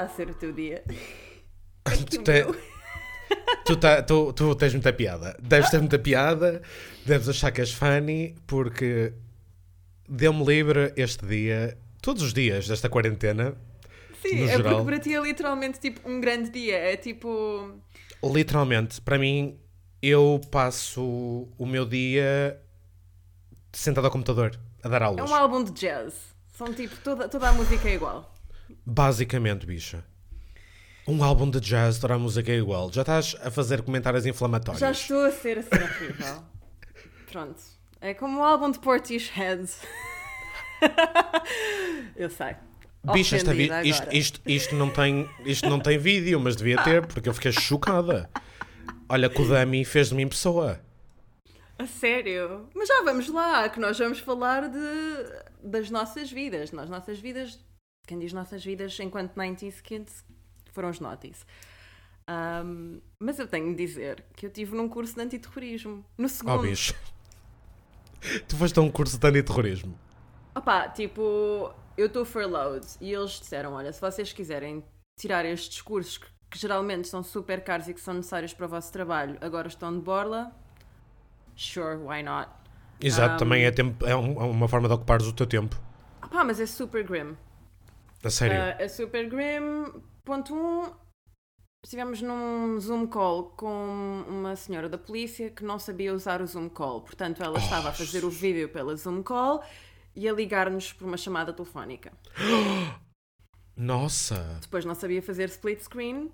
está a ser o teu dia? tu, te... tu, tá, tu, tu tens muita piada. Deves ter muita piada, deves achar que és funny, porque deu-me livre este dia, todos os dias desta quarentena. Sim, é geral. porque para ti é literalmente tipo um grande dia. É tipo. Literalmente, para mim, eu passo o meu dia sentado ao computador a dar aulas. É um álbum de jazz. São tipo, toda, toda a música é igual. Basicamente, bicha. Um álbum de jazz, a música é igual. Já estás a fazer comentários inflamatórios. Já estou a ser assim horrível. Pronto. É como um álbum de Portishead. Eu sei. Bicha, esta vi isto, isto, isto, não tem, isto não tem vídeo, mas devia ter, porque eu fiquei chocada. Olha, que o Dami fez de mim pessoa. A sério? Mas já vamos lá, que nós vamos falar de, das nossas vidas. Nas nossas vidas, quem diz nossas vidas enquanto 90s kids foram os notis. Um, mas eu tenho de dizer que eu tive num curso de antiterrorismo. No segundo. Oh, bicho. Tu foste a um curso de antiterrorismo? Opá, tipo, eu estou furloughed e eles disseram: olha, se vocês quiserem tirar estes cursos que, que geralmente são super caros e que são necessários para o vosso trabalho, agora estão de borla sure, why not? Exato, um, também é, tempo, é, é, uma forma de ocupares o teu tempo. Pá, mas é super grim. A sério? Uh, é super grim. Ponto 1. Um, estivemos num Zoom call com uma senhora da polícia que não sabia usar o Zoom call. Portanto, ela oh, estava a fazer o vídeo pela Zoom call e a ligar-nos por uma chamada telefónica. Nossa! Depois não sabia fazer split screen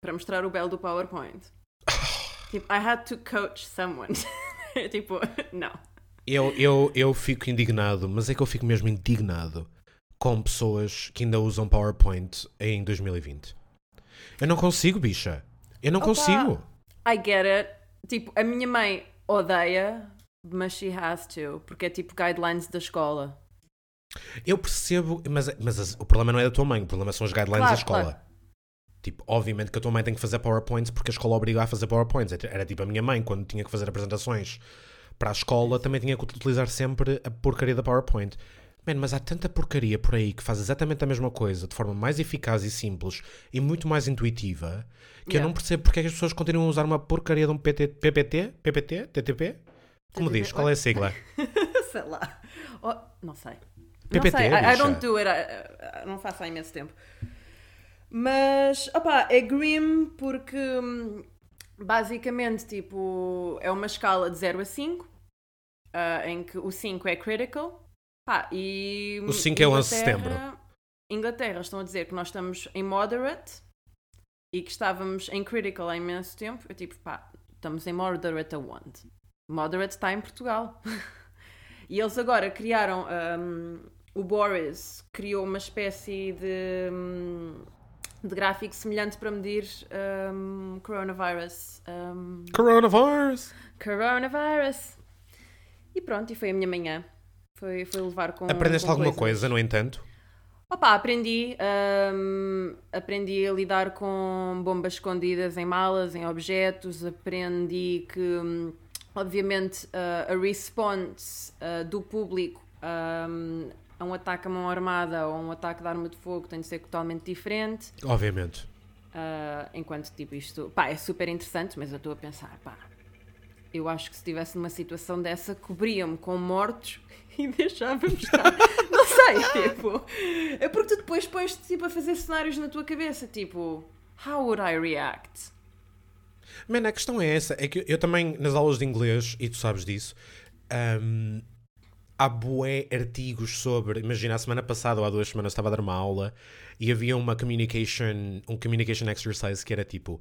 para mostrar o belo do PowerPoint. tipo, I had to coach someone. tipo, não. Eu, eu, eu fico indignado, mas é que eu fico mesmo indignado com pessoas que ainda usam PowerPoint em 2020. Eu não consigo, bicha. Eu não Opa, consigo. I get it. Tipo, a minha mãe odeia, mas she has to, porque é tipo guidelines da escola. Eu percebo, mas, mas o problema não é da tua mãe, o problema são as guidelines claro, da escola. Claro. Tipo, obviamente que a tua mãe tem que fazer PowerPoints porque a escola obriga a fazer PowerPoints. Era tipo a minha mãe, quando tinha que fazer apresentações para a escola, também tinha que utilizar sempre a porcaria da PowerPoint. Man, mas há tanta porcaria por aí que faz exatamente a mesma coisa de forma mais eficaz e simples e muito mais intuitiva que yeah. eu não percebo porque é que as pessoas continuam a usar uma porcaria de um PT, PPT, PPT, TTP? Como TTP? diz? Qual é a sigla? sei lá. Oh, não sei. PPT, não sei. I, I, don't do it. I, I, não faço há imenso tempo. Mas, opá, é grim porque hum, basicamente, tipo, é uma escala de 0 a 5, uh, ah, em que o 5 é critical. Pá, e o 5 é o 11 de setembro. Inglaterra estão a dizer que nós estamos em moderate e que estávamos em critical há imenso tempo. Eu tipo, pá, estamos em moderate aonde? Moderate está em Portugal. e eles agora criaram. Um, o Boris criou uma espécie de. Um, de gráfico semelhante para medir um, coronavirus. Um, coronavirus! Coronavirus! E pronto, e foi a minha manhã. Foi, foi levar com. Aprendeste com alguma coisas. coisa, no entanto? Opa, aprendi. Um, aprendi a lidar com bombas escondidas em malas, em objetos. Aprendi que, hum, obviamente, uh, a response uh, do público um, a um ataque a mão armada ou um ataque de arma de fogo tem de ser totalmente diferente. Obviamente. Uh, enquanto, tipo, isto, pá, é super interessante, mas eu estou a pensar, pá, eu acho que se estivesse numa situação dessa, cobriam-me com mortos e deixávamos estar. Não sei, tipo. É porque tu depois pões-te tipo, a fazer cenários na tua cabeça, tipo, how would I react? Mano, a questão é essa, é que eu também, nas aulas de inglês, e tu sabes disso, um, há bué artigos sobre. Imagina, a semana passada ou há duas semanas estava a dar uma aula e havia uma communication, um communication exercise que era tipo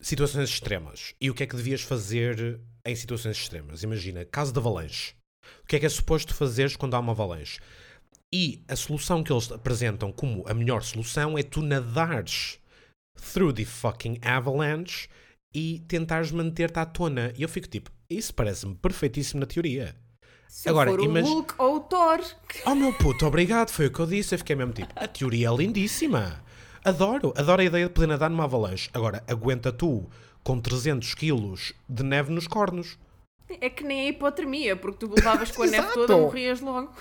situações extremas. E o que é que devias fazer em situações extremas? Imagina, caso de avalanche. O que é que é suposto fazeres quando há uma avalanche? E a solução que eles apresentam como a melhor solução é tu nadares through the fucking avalanche e tentares manter-te à tona. E eu fico tipo, isso parece-me perfeitíssimo na teoria. Se Agora, for o imag... Hulk ou o Thor. Oh meu puto, obrigado, foi o que eu disse. Eu fiquei mesmo tipo, a teoria é lindíssima. Adoro, adoro a ideia de poder nadar numa avalanche. Agora, aguenta tu com 300 quilos de neve nos cornos. É que nem a hipotermia, porque tu levavas com a neve toda morrias logo.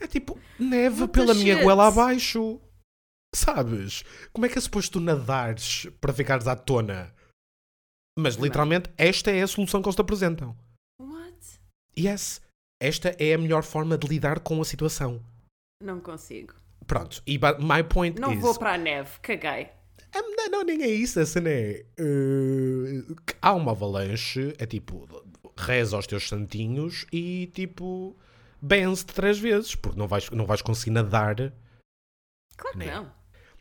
É tipo, neve What pela minha goela abaixo. Sabes? Como é que é suposto tu nadares para ficares à tona? Mas literalmente esta é a solução que eles te apresentam. What? Yes, esta é a melhor forma de lidar com a situação. Não consigo. Pronto, e my point Não is... vou para a neve, caguei. Ah, Não, não, nem é isso, a cena é... que há uma avalanche, é tipo, reza aos teus santinhos e tipo, benze-te três vezes, porque não vais, não vais conseguir nadar. Claro que Né. não.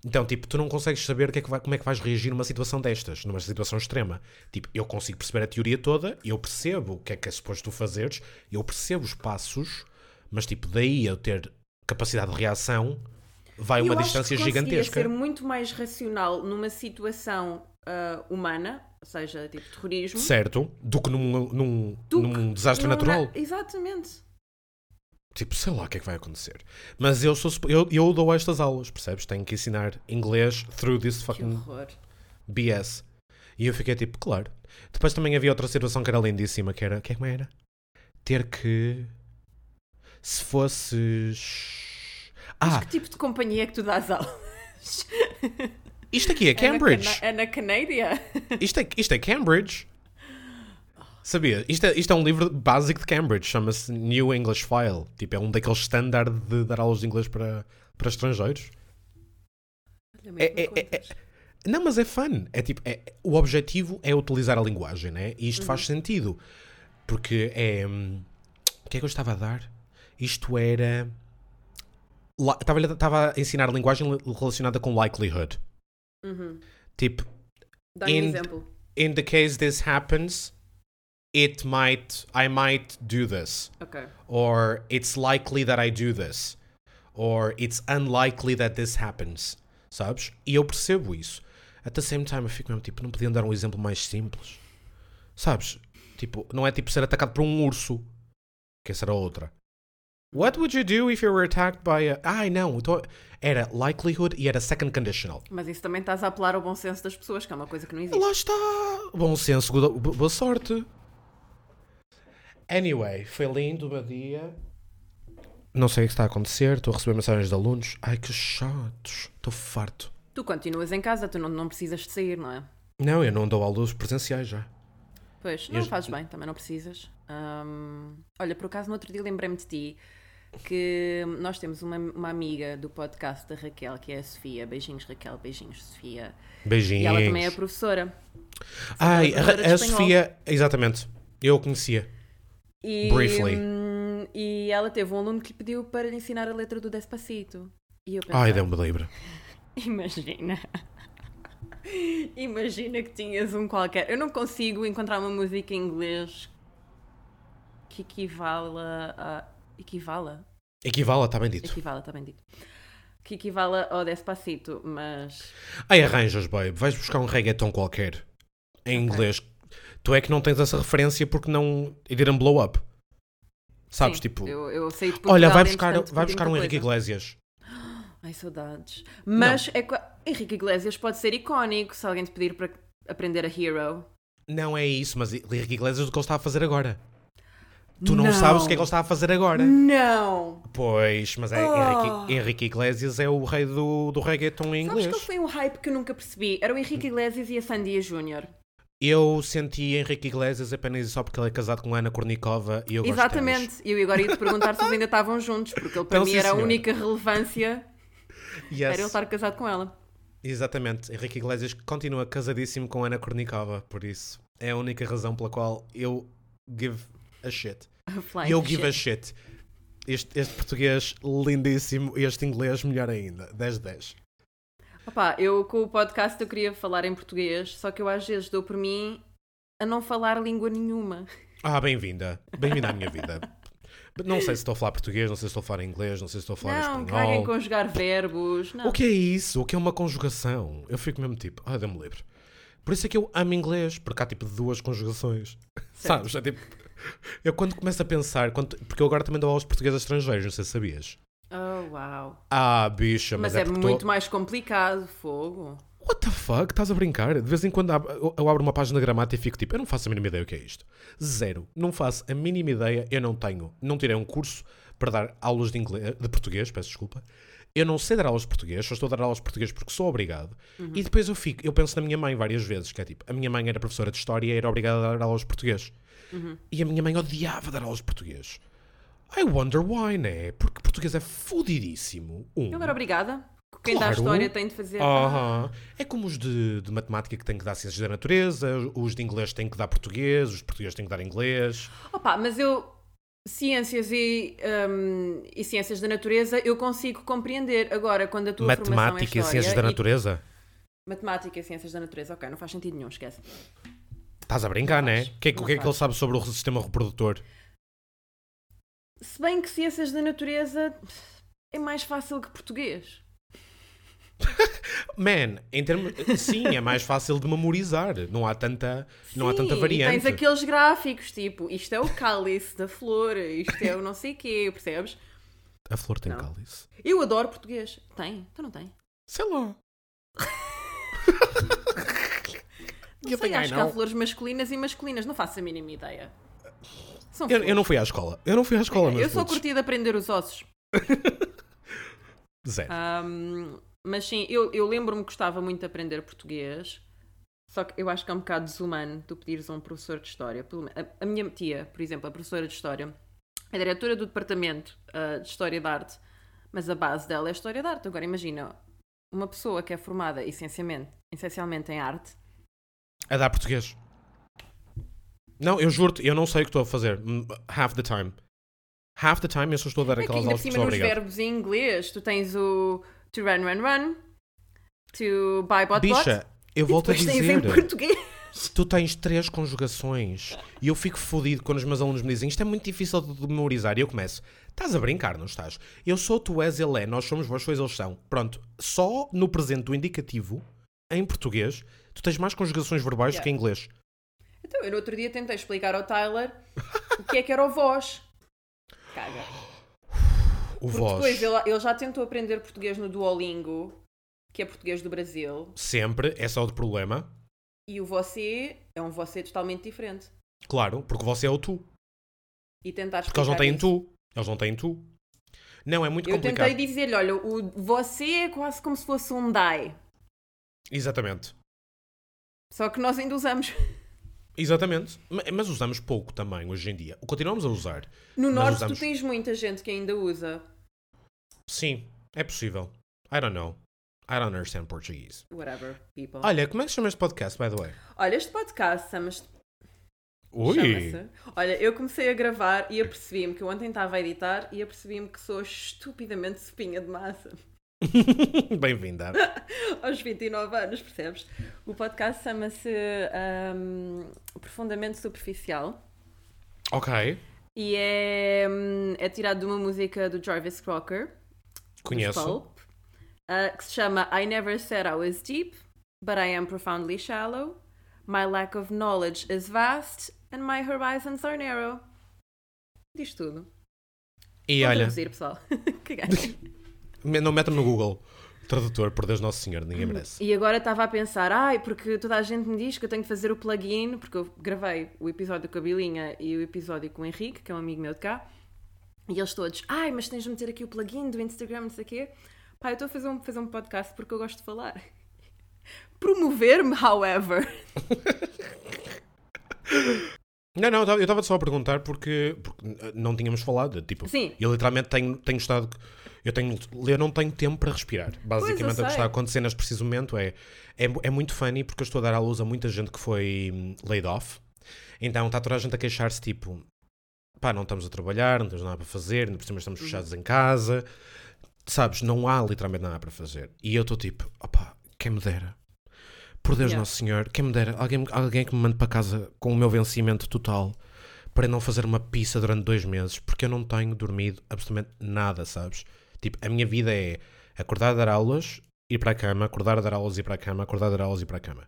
Então, tipo, tu não consegues saber que é que vai- como é que vais reagir numa situação destas, numa situação extrema. Tipo, eu consigo perceber a teoria toda, eu percebo o que é que é suposto tu fazeres, eu percebo os passos, mas tipo, daí eu ter capacidade de reação, vai Eu uma acho distância que gigantesca. ser muito mais racional numa situação ah, humana, seja, tipo terrorismo. Certo, do que num, num, do que num desastre numa- natural. Exatamente. Tipo, sei lá o que é que vai acontecer. Mas eu, sou, eu, eu dou estas aulas, percebes? Tenho que ensinar inglês through this Que fucking. BS. E eu fiquei tipo, claro. Depois também havia outra situação que era lindíssima, que era, que é que era? Ter que... Se fosses... Mas Ah, que tipo de companhia é que tu dás aulas? isto aqui é Cambridge. É na, Cana- é na? Isto é, isto é Cambridge. Sabia? Isto é, isto é um livro básico de Cambridge, chama-se New English File. Tipo, é um daqueles standard de dar aulas de inglês para, para estrangeiros. É- é- é- contas. Não, mas é fun. É tipo, é- o objetivo é utilizar a linguagem, né? E isto faz sentido. Porque é. hum, O que é que eu estava a dar? Isto era. Estava, estava a ensinar linguagem relacionada com likelihood. Uhum. Tipo, um In- exemplo. in the case this happens, it might. I might do this. Ok. Or it's likely that I do this. Or it's unlikely that this happens. Sabes? E eu percebo isso. At the same time, eu fico mesmo tipo, não podiam dar um exemplo mais simples? Sabes? Tipo, não é tipo ser atacado por um urso. Que essa era outra. What would you do if you were attacked by a. Ai, não. então Era likelihood e era second conditional. Mas isso também estás a apelar ao bom senso das pessoas, que é uma coisa que não existe. Lá está. Bom senso, boa sorte. Anyway, foi lindo o meu dia. Não sei o que está a acontecer. Estou a receber mensagens de alunos. Ai, que chatos. Estou farto. Tu continuas em casa, tu não, não precisas de sair, não é? Não, eu não dou aulas presenciais já. Pois, não Eu- fazes bem, também não precisas. Olha, por acaso, no outro dia lembrei-me de ti que nós temos uma, uma amiga do podcast da Raquel, que é a Sofia. Beijinhos, Raquel, beijinhos, Sofia. Beijinhos. E ela também é professora. Ai, é professora a, a. Sofia. Exatamente. Eu a conhecia. E, Briefly. hum, e ela teve um aluno que lhe pediu para lhe ensinar a letra do Despacito. E eu pensei, Ai, deu-me livre. imagina. imagina que tinhas um qualquer. Eu não consigo encontrar uma música em inglês que equivala a. Equivala? Equivala, está bem dito. Equivala, está bem dito. Que equivala ao Despacito, mas. Ai, arranjas, babe. Vais buscar um reggaeton qualquer. Em inglês. Tu é que não tens essa referência porque não. It didn't blow up. Sabes, Sim, tipo. Eu, eu saí de Portugal, Olha, vai buscar, vai buscar um Henrique. Iglesias. Ai, saudades. Mas é que Henrique Iglesias pode ser icónico se alguém te pedir para aprender a Hero. Não é isso, mas Henrique Iglesias é do que ele está a fazer agora. Tu não, Não. sabes o que é que ele está a fazer agora. Não! Pois, mas é Oh. Henrique, Henrique Iglesias é o rei do, do reggaeton em Sabes inglês. que ele foi um hype que eu nunca percebi? Era o Henrique Iglesias e a Sandia Júnior. Eu senti Henrique Iglesias apenas só porque ele é casado com Ana Kornikova e eu gosto Exatamente. E eu agora ia te perguntar se eles ainda estavam juntos, porque ele para Então, mim sim, era a senhora. única relevância. Yes. era ele estar casado com ela. Exatamente. Henrique Iglesias continua casadíssimo com Ana Kornikova, por isso. É a única razão pela qual eu give a shit. A E eu shit. give a shit. Este, este português lindíssimo, este inglês melhor ainda. 10 de 10. Opa, eu com o podcast eu queria falar em português, só que eu às vezes dou por mim a não falar língua nenhuma. Ah, bem-vinda. Bem-vinda à minha vida. Não sei se estou a falar português, não sei se estou a falar inglês, não sei se estou a falar não, caga em espanhol. conjugar verbos. Não. O que é isso? O que é uma conjugação? Eu fico mesmo tipo, ah, dê-me livre. Por isso é que eu amo inglês, porque há tipo duas conjugações. Sabes? É tipo. Eu quando começo a pensar, quando- porque eu agora também dou aulas de português a estrangeiros, não sei se sabias. Oh, uau. Ah, bicha, mas, Mas, é, tô- muito mais complicado, fogo. What the fuck? Estás a brincar? De vez em quando eu abro uma página de gramática e fico tipo, eu não faço a mínima ideia o que é isto. Zero. Não faço a mínima ideia. Eu não tenho. Não tirei um curso para dar aulas de, inglês, de português, peço desculpa. eu não sei dar aulas de português, só estou a dar aulas de português porque sou obrigado. E depois eu fico, eu penso na minha mãe várias vezes, que é tipo, a minha mãe era professora de história e era obrigada a dar aulas de português. E a minha mãe odiava dar aulas de português. I wonder why, né? Porque português é fodidíssimo. Um. Eu era obrigada. Quem dá a Claro. história tem de fazer. Aham. É como os de, de matemática que têm que dar ciências da natureza, os de inglês têm que dar português, os portugueses têm que dar inglês. Opa, mas eu. Ciências e, hum, e ciências da natureza eu consigo compreender. Agora, quando a tua formação é Matemática e história ciências da natureza? Matemática e ciências da natureza, ok, não faz sentido nenhum, esquece. Estás a brincar, Não né? faz. O que, é que- o é que ele sabe sobre o sistema reprodutor? Se bem que ciências da natureza é mais fácil que português. Man, em termos. Sim, é mais fácil de memorizar. Não há tanta, não há Sim, tanta variante. tens aqueles gráficos, tipo, isto é o cálice da flor, isto é o não sei quê, percebes? A flor tem Não. cálice. Eu adoro português. Tem? Tu não tem? Sei lá. Não You sei, acho que há flores masculinas e masculinas, não faço a mínima ideia. São Eu, eu não fui à escola. Eu não fui à escola, meus Eu sou putos. curtida a aprender os ossos. Zero. Ahm, mas sim, eu, eu lembro-me que gostava muito de aprender português. Só que eu acho que é um bocado desumano tu pedires a um professor de história. A, a minha tia, por exemplo, a professora de história, é diretora do departamento ah, de História da Arte, mas a base dela é História da Arte. Agora imagina, uma pessoa que é formada essencialmente, essencialmente em arte, A dar português. Não, eu juro-te, eu não sei o que estou a fazer. Half the time. Half the time eu só estou a dar é que aquelas aulas porque cima nos obrigado. verbos em inglês, tu tens o to run, run, run, to buy, bot, bot, Bicha, eu e volto a depois tens em dizer. português. Tu tens três conjugações e eu fico fodido quando os meus alunos me dizem isto é muito difícil de memorizar e eu começo, estás a brincar, não estás? Eu sou, tu és, ele é, nós somos, vós sois, eles são. Pronto, só no presente do indicativo, em português, tu tens mais conjugações verbais do que em inglês. Então, eu no outro dia tentei explicar ao Tyler o que é que era o voz. Caga. O Porque voz, depois ele, ele já tentou aprender português no Duolingo, que é português do Brasil, sempre, é só o problema. e o você é um você totalmente diferente. Claro, porque você é o tu. E tentar Porque eles não têm isso. tu. Eles não têm tu. Não, é muito Eu complicado. tentei dizer-lhe, olha, o você é quase como se fosse um die. Exatamente. Só que nós ainda usamos. Exatamente. Ma- Mas usamos pouco também hoje em dia. Continuamos a usar. No Norte usamos- tu tens muita gente que ainda usa. Sim, é possível. I don't know. I don't understand Portuguese. Whatever, people. Olha, como é que chama este podcast, by the way? Olha, este podcast chama-se Ui! Olha, eu comecei a gravar e apercebi-me que eu ontem estava a editar e apercebi-me que sou estupidamente sopinha de massa. Bem-vinda. Aos 29 anos, percebes? O podcast chama-se ahm, Profundamente Superficial Ok. e é, hum, é tirado de uma música do Jarvis Crocker, Conheço. Pulp, ah, que se chama I Never Said I Was Deep, but I Am Profoundly Shallow. My lack of knowledge is vast and my horizons are narrow. Diz tudo. E Vou olha, traduzir, pessoal. Caguei. me- não metam no Google tradutor, por Deus Nosso Senhor, ninguém merece. E agora estava a pensar, ai, porque toda a gente me diz que eu tenho que fazer o plugin, porque eu gravei o episódio com a Bilinha e o episódio com o Henrique, que é um amigo meu de cá, e eles todos, ai, mas tens de meter aqui o plugin do Instagram, não sei o quê. Pá, eu estou a fazer um, fazer um podcast porque eu gosto de falar. Promover-me, however. Não, não, eu estava só a perguntar porque, porque não tínhamos falado. Tipo, Sim. eu literalmente tenho, tenho estado. Eu, tenho, eu não tenho tempo para respirar. Basicamente, o que está a acontecer neste preciso momento é, é, é muito funny porque eu estou a dar à luz a muita gente que foi hum, laid off. Então está toda a gente a queixar-se, tipo, pá, não estamos a trabalhar, não temos nada para fazer, ainda por cima estamos fechados em casa. Sabes, não há literalmente nada para fazer. E eu estou tipo, opá, quem me dera. Por Deus Yeah. Nosso Senhor, quem me dera, alguém, alguém que me mande para casa com o meu vencimento total para não fazer uma pizza durante dois meses, porque eu não tenho dormido absolutamente nada, sabes? Tipo, a minha vida é acordar dar aulas, ir para a cama, acordar dar aulas, ir para a cama, acordar dar aulas, ir para a cama.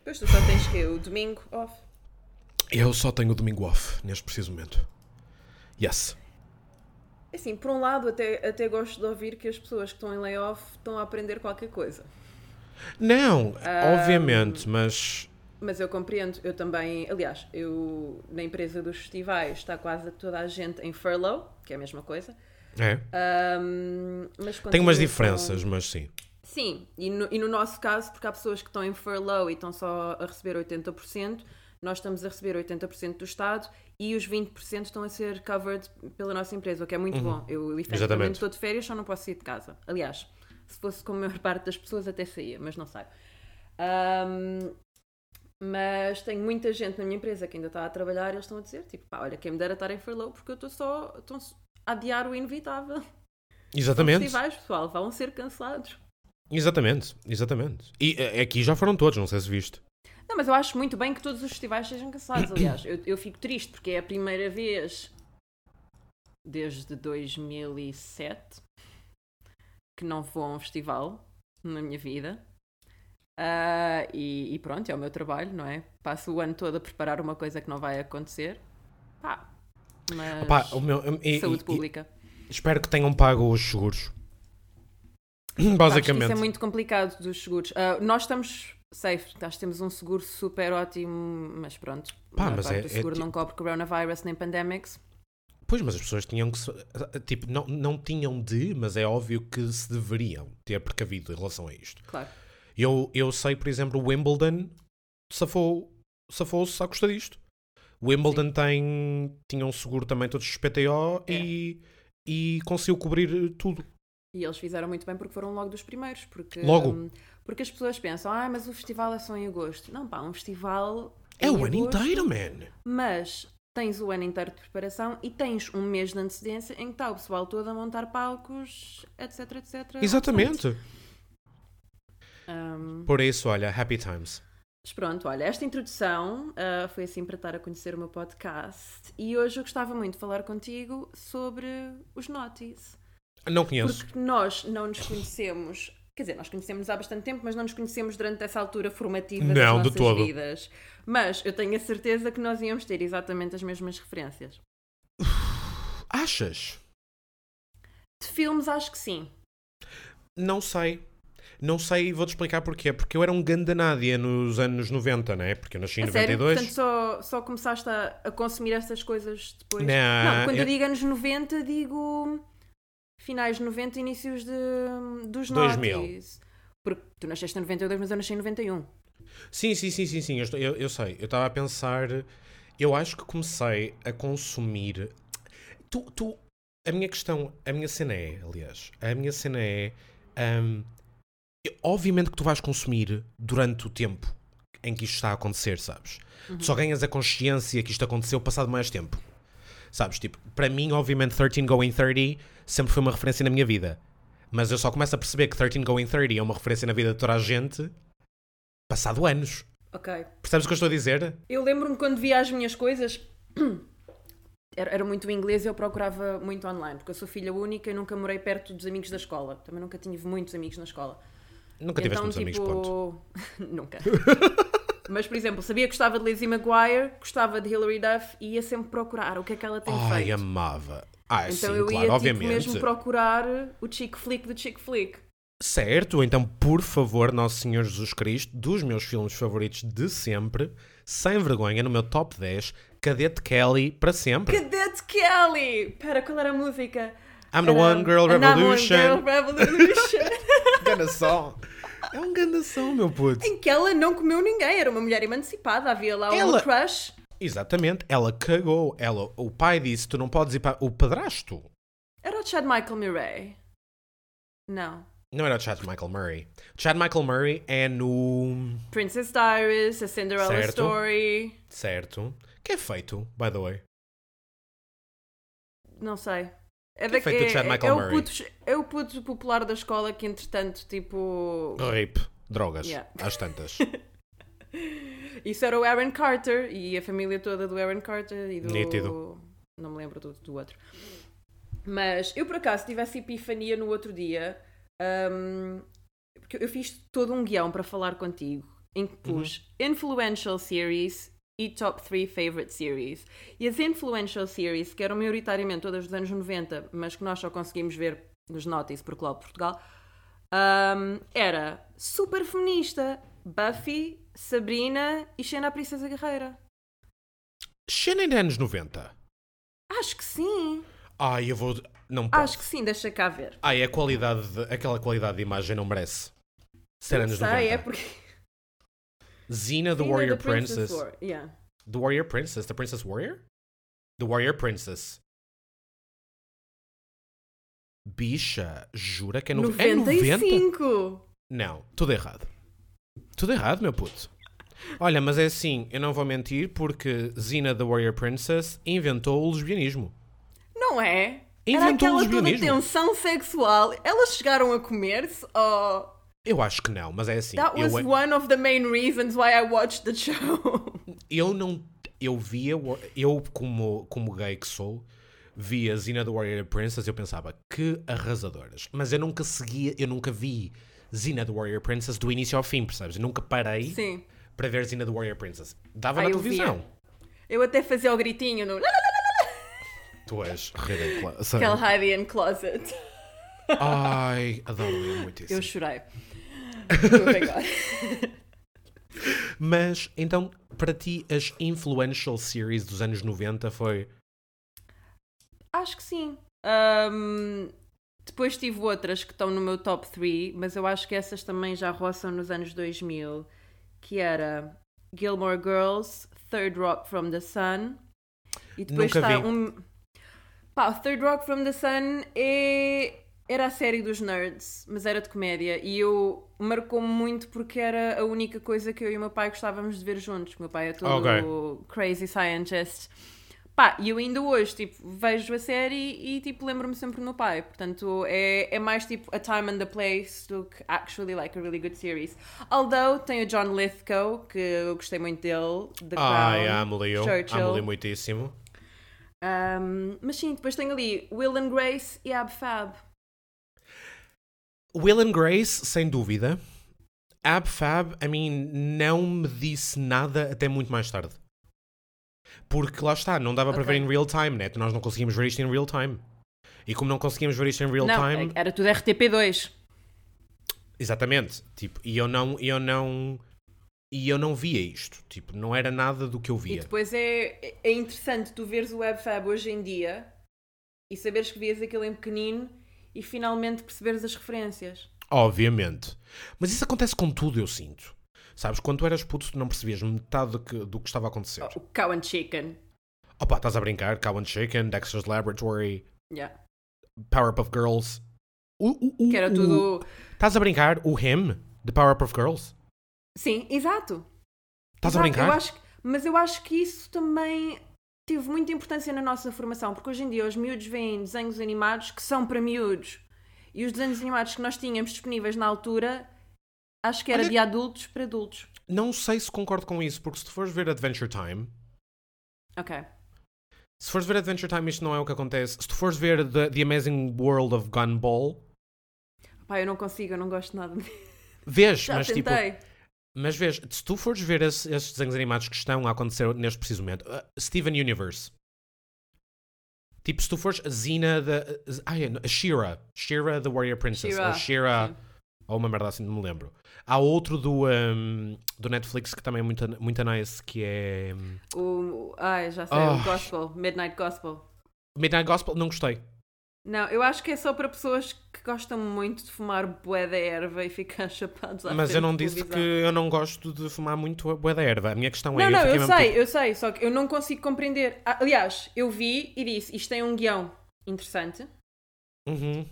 Depois tu só tens que o domingo off. Eu só tenho o domingo off, neste preciso momento. Yes. Assim, por um lado, até, até gosto de ouvir que as pessoas que estão em layoff estão a aprender qualquer coisa. Não, obviamente, mas Mas eu compreendo, eu também, aliás, eu na empresa dos festivais está quase toda a gente em furlough, que é a mesma coisa. É. Mas Tem umas diferenças, com- mas sim. Sim, e no, e no nosso caso, porque há pessoas que estão em furlough e estão só a receber 80%, nós estamos a receber 80% do Estado e os 20% estão a ser covered pela nossa empresa, o que é muito bom. Eu, efetivamente, estou de férias, só não posso sair de casa. Aliás, se fosse como a maior parte das pessoas, até saía, mas não saio. Ahm, mas tenho muita gente na minha empresa que ainda está a trabalhar e eles estão a dizer, tipo, pá, olha, quem me dera estar em furlough porque eu estou só estou adiar o inevitável. Os Exatamente. festivais, pessoal, vão ser cancelados. Exatamente. Exatamente. E eh, aqui já foram todos, não sei se viste. Não, mas eu acho muito bem que todos os festivais sejam cancelados, aliás. Eu, eu fico triste porque é a primeira vez desde 2007 que não vou a um festival na minha vida. Ah, e, e pronto, é o meu trabalho, não é? Passo o ano todo a preparar uma coisa que não vai acontecer. Pá, mas Opa, o meu, e- saúde e- pública. e espero que tenham pago os seguros. Basicamente. isso é muito complicado dos seguros. Ah, nós estamos safe, nós temos um seguro super ótimo, mas pronto. Pá, mas é- é seguro ti- não cobre coronavirus nem pandemics. Pois, mas as pessoas tinham que. Tipo, não, não tinham de, mas é óbvio que se deveriam ter precavido em relação a isto. Claro. Eu, eu sei, por exemplo, o Wimbledon safou- safou-se à custa disto. O Wimbledon tem, tinha um seguro também todos os PTO É. e, e conseguiu cobrir tudo. E eles fizeram muito bem porque foram logo dos primeiros. Porque, Logo. hum, porque as pessoas pensam, ah, mas o festival é só em agosto. Não, pá, um festival. É o ano agosto, inteiro, man. Mas tens o ano inteiro de preparação e tens um mês de antecedência em que está o pessoal todo a montar palcos, etc, etc. Exatamente. Hum, Por isso, olha, happy times. Mas pronto, olha, esta introdução ah, foi assim para estar a conhecer o meu podcast e hoje eu gostava muito de falar contigo sobre os Naughties. Não conheço. Porque nós não nos conhecemos, quer dizer, nós conhecemos há bastante tempo, mas não nos conhecemos durante essa altura formativa Não, das de nossas todo. vidas. Mas eu tenho a certeza que nós íamos ter exatamente as mesmas referências. Achas? De filmes, acho que sim. Não sei. Não sei e vou-te explicar porquê. Porque eu era um ganda nádia nos anos 90, né? Porque eu nasci em A sério? 92. Portanto, só, só começaste a, a consumir essas coisas depois? Não, quando eu... eu- digo anos 90, digo finais de 90, inícios de, dos 2000. Naughties. Porque tu nasceste em 92, mas eu nasci em 91. Sim, sim, sim, sim, sim. Eu, estou- eu, eu sei. Eu estava a pensar. Eu acho que comecei a consumir. Tu, tu. A minha questão. A minha cena é, aliás. A minha cena é. eu- obviamente que tu vais consumir durante o tempo em que isto está a acontecer, sabes? Tu só ganhas a consciência que isto aconteceu passado mais tempo. Sabes? Tipo, para mim, obviamente, 13 Going 30 sempre foi uma referência na minha vida. Mas eu só começo a perceber que 13 Going 30 é uma referência na vida de toda a gente passado anos. Ok. Percebes o que eu estou a dizer? Eu lembro-me quando via as minhas coisas. Era, era muito inglês e eu procurava muito online, porque eu sou filha única e nunca morei perto dos amigos da escola. Também nunca tive muitos amigos na escola. Nunca tiveste muitos amigos, ponto. tipo, nunca. Mas, por exemplo, sabia que gostava de Lizzie McGuire, gostava de Hilary Duff e ia sempre procurar o que é que ela tem Ai, feito. amava. Ah, Então sim, eu claro, ia tipo, obviamente. mesmo procurar o chick flick do chick flick. Certo, então, por favor, Nosso Senhor Jesus Cristo, dos meus filmes favoritos de sempre, sem vergonha, no meu top 10, Cadete Kelly para sempre. Cadete Kelly! Pera, qual era a música? I'm the Era One Girl And I'm One Revolution. Girl Revolution. Ganda som. É um ganda som, meu puto. em que ela não comeu ninguém, era uma mulher emancipada, havia lá Ela- uma crush. Exatamente, ela cagou. Ela, o pai disse: Tu não podes ir para. O padrasto. Era o Chad Michael Murray. Não. Não era o Chad Michael Murray. Chad Michael Murray é no. Princess Diaries, A Cinderella Certo. Story. Certo. Que é feito, by the way. Não sei. É, Que é feito do Chad Michael é, o puto, é o puto popular da escola que, entretanto, tipo. Rape, drogas, Yeah. às tantas. Isso era o Aaron Carter e a família toda do Aaron Carter e do. Nítido. Não me lembro do, do outro. Mas eu por acaso tive essa epifania no outro dia. hum, porque eu fiz todo um guião para falar contigo em que pus Influential Series e Top 3 Favorite Series. E as Influential Series, que eram maioritariamente todas dos anos 90, mas que nós só conseguimos ver nos Notice por Clube Portugal, hum, era super feminista. Buffy, Sabrina e Xena a Princesa Guerreira. Shannon é anos 90. Acho que sim. Ai, eu vou. Não pode. Acho que sim, deixa cá ver. Ah, é a qualidade, de- aquela qualidade de imagem não merece. Ser Não anos sei, 90. é porque. Xena the Xena Warrior the Princess. War- Yeah. The Warrior Princess? The Princess Warrior? The Warrior Princess. Bicha, jura que é, no... é 90? 95! Não, tudo errado. Tudo errado, meu puto. Olha, mas é assim, eu não vou mentir porque Xena the Warrior Princess inventou o lesbianismo. Não é? Era Inventou o aquela toda tensão sexual. Elas chegaram a comer-se? Oh, Eu acho que não, mas é assim. that eu, was one of the main reasons why I watched the show. eu não. Eu via. Eu, como, como gay que sou, via Xena the Warrior Princess e eu pensava que arrasadoras. Mas eu nunca seguia, eu nunca vi Xena the Warrior Princess do início ao fim, percebes? Eu nunca parei Sim. para ver Xena the Warrior Princess. Dava Ah, na eu televisão. via. Eu até fazia o gritinho no Tu és ridícula. aquele hide in closet. Ai, adoro-lhe muitíssimo. Eu chorei. Mas, então, para ti, as influential series dos anos 90 foi. Acho que sim. Ahm, depois tive outras que estão no meu top 3, mas eu acho que essas também já roçam nos anos 2000, que era Gilmore Girls, Third Rock from the Sun. E depois Nunca está vi. um. Pá, Third Rock from the Sun é... era a série dos nerds, mas era de comédia. E eu marcou-me muito porque era a única coisa que eu e o meu pai gostávamos de ver juntos. O meu pai é todo Ok. crazy scientist. Pá, e eu ainda hoje, tipo, vejo a série e, tipo, lembro-me sempre do meu pai. Portanto, é, é mais, tipo, a time and the place do que actually, like, a really good series. Although, tem o John Lithgow, que eu gostei muito dele, The Ai, amo-lhe. Amo-lhe muitíssimo. Um, mas sim, depois tem ali Will and Grace e Ab Fab. Will and Grace, sem dúvida. Ab Fab, I mean, não me disse nada até muito mais tarde. Porque lá está, não dava para Ok. ver em real time, né? Nós não conseguimos ver isto em real time. E como não conseguimos ver isto em real Não, time, era tudo RTP2. exatamente. Tipo, e eu não, e eu não, e eu não via isto. Tipo, não era nada do que eu E via. depois é, é interessante tu veres o Ab Fab hoje em dia e saberes que vias aquilo em pequenino e finalmente perceberes as referências. Obviamente. Mas isso acontece com tudo, eu sinto. Sabes, quando tu eras puto, tu não percebias metade do que, do que estava a acontecer. O Cow and Chicken. Opa, estás a brincar? Cow and Chicken, Dexter's Laboratory, Yeah. Powerpuff Girls. O, o, o, Que era tudo. Estás a brincar? O Him de Powerpuff Girls? Sim, exato. Estás a brincar? Eu acho mas eu acho que isso também teve muita importância na nossa formação, porque hoje em dia os miúdos veem desenhos animados que são para miúdos. E os desenhos animados que nós tínhamos disponíveis na altura, acho que era Olha- de adultos para adultos. Não sei se concordo com isso, porque se tu fores ver Adventure Time, Ok. se fores ver Adventure Time, isto não é o que acontece. Se tu fores ver The, The Amazing World of Gumball, Pá, eu não consigo, eu não gosto nada. vês, Já mas tipo. Mas vês, se tu fores ver esses, esses desenhos animados que estão a acontecer neste preciso momento, uh, Steven Universe. Tipo, se tu fores a Xena da. Ai, a Shira. Shira the Warrior Princess. She-Ra, Ou Shira. Ou uma merda assim, não me lembro. Há outro do, um, do Netflix que também é muito, muito nice, que é. O, ai, já sei, Ah. o Gospel, Midnight Gospel. Midnight Gospel. Não gostei. Não, eu acho que é só para pessoas que gostam muito de fumar bué da erva e ficar chapados à Mas eu não disse que eu não gosto de fumar muito bué da erva. A minha questão é. Não, não, eu mesmo sei, tipo, eu sei, só que eu não consigo compreender. Ah, Aliás, eu vi e disse, isto tem um guião interessante, uhum.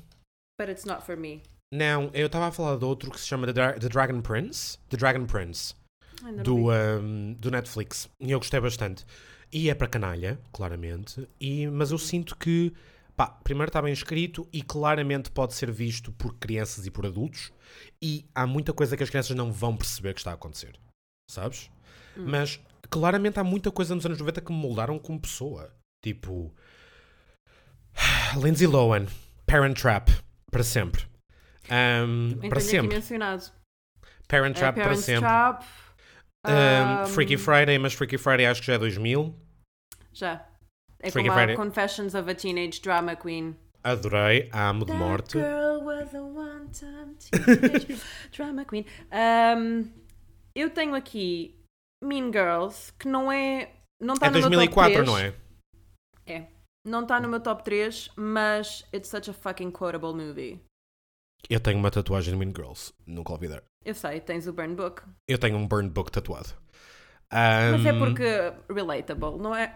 but it's not for me. Não, eu estava a falar de outro que se chama The, Dra- The Dragon Prince. The Dragon Prince. Do, um, do Netflix. E eu gostei bastante. E é para canalha, claramente. E, mas eu sinto que, pá, primeiro está bem escrito e claramente pode ser visto por crianças e por adultos. E há muita coisa que as crianças não vão perceber que está a acontecer. Sabes? Hum. Mas claramente há muita coisa nos anos 90 que me moldaram como pessoa. Tipo. Lindsay Lohan, Parent Trap, para sempre. Um, para sempre. mencionado. Parent É Trap para Parents sempre. Trap. Um, um, Freaky Friday, mas Freaky Friday acho que já é 2000. Já. É Freaky como a Friday. Confessions of a Teenage Drama Queen. Adorei, amo de That morte. girl was a one-time teenage drama queen. Um, eu tenho aqui Mean Girls, que não é. Não está É no meu top 2004, 3. não é? É. Não está no meu top 3, mas it's such a fucking quotable movie. Eu tenho uma tatuagem de Mean Girls, nunca ouvi dar. Eu sei, tens o Burn Book. Eu tenho um burn book tatuado. Mas é porque relatable, não é?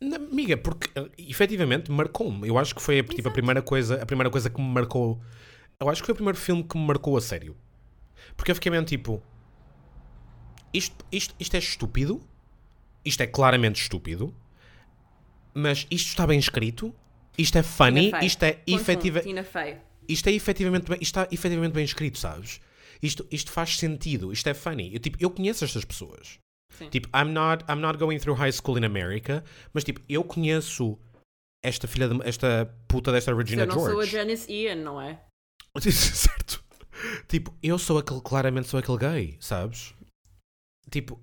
Na- Amiga, porque eh, efetivamente marcou-me. Eu acho que foi tipo, a primeira coisa, a primeira coisa que me marcou. Eu acho que foi o primeiro filme que me marcou a sério. Porque eu fiquei mesmo tipo. Isto, isto, isto é estúpido. Isto é claramente estúpido. Mas isto está bem escrito. Isto é funny. Isto é, efetiva, isto é efetivamente bem, isto está efetivamente bem escrito, sabes? Isto, isto faz sentido. Isto é funny. Eu, tipo, eu conheço estas pessoas. Sim. Tipo, I'm not, I'm not going through high school in America, mas tipo, eu conheço esta filha de, esta puta desta Regina eu não sou a George. Janice Ian, não é? certo. Tipo, eu sou aquele, claramente sou aquele gay, sabes? Tipo,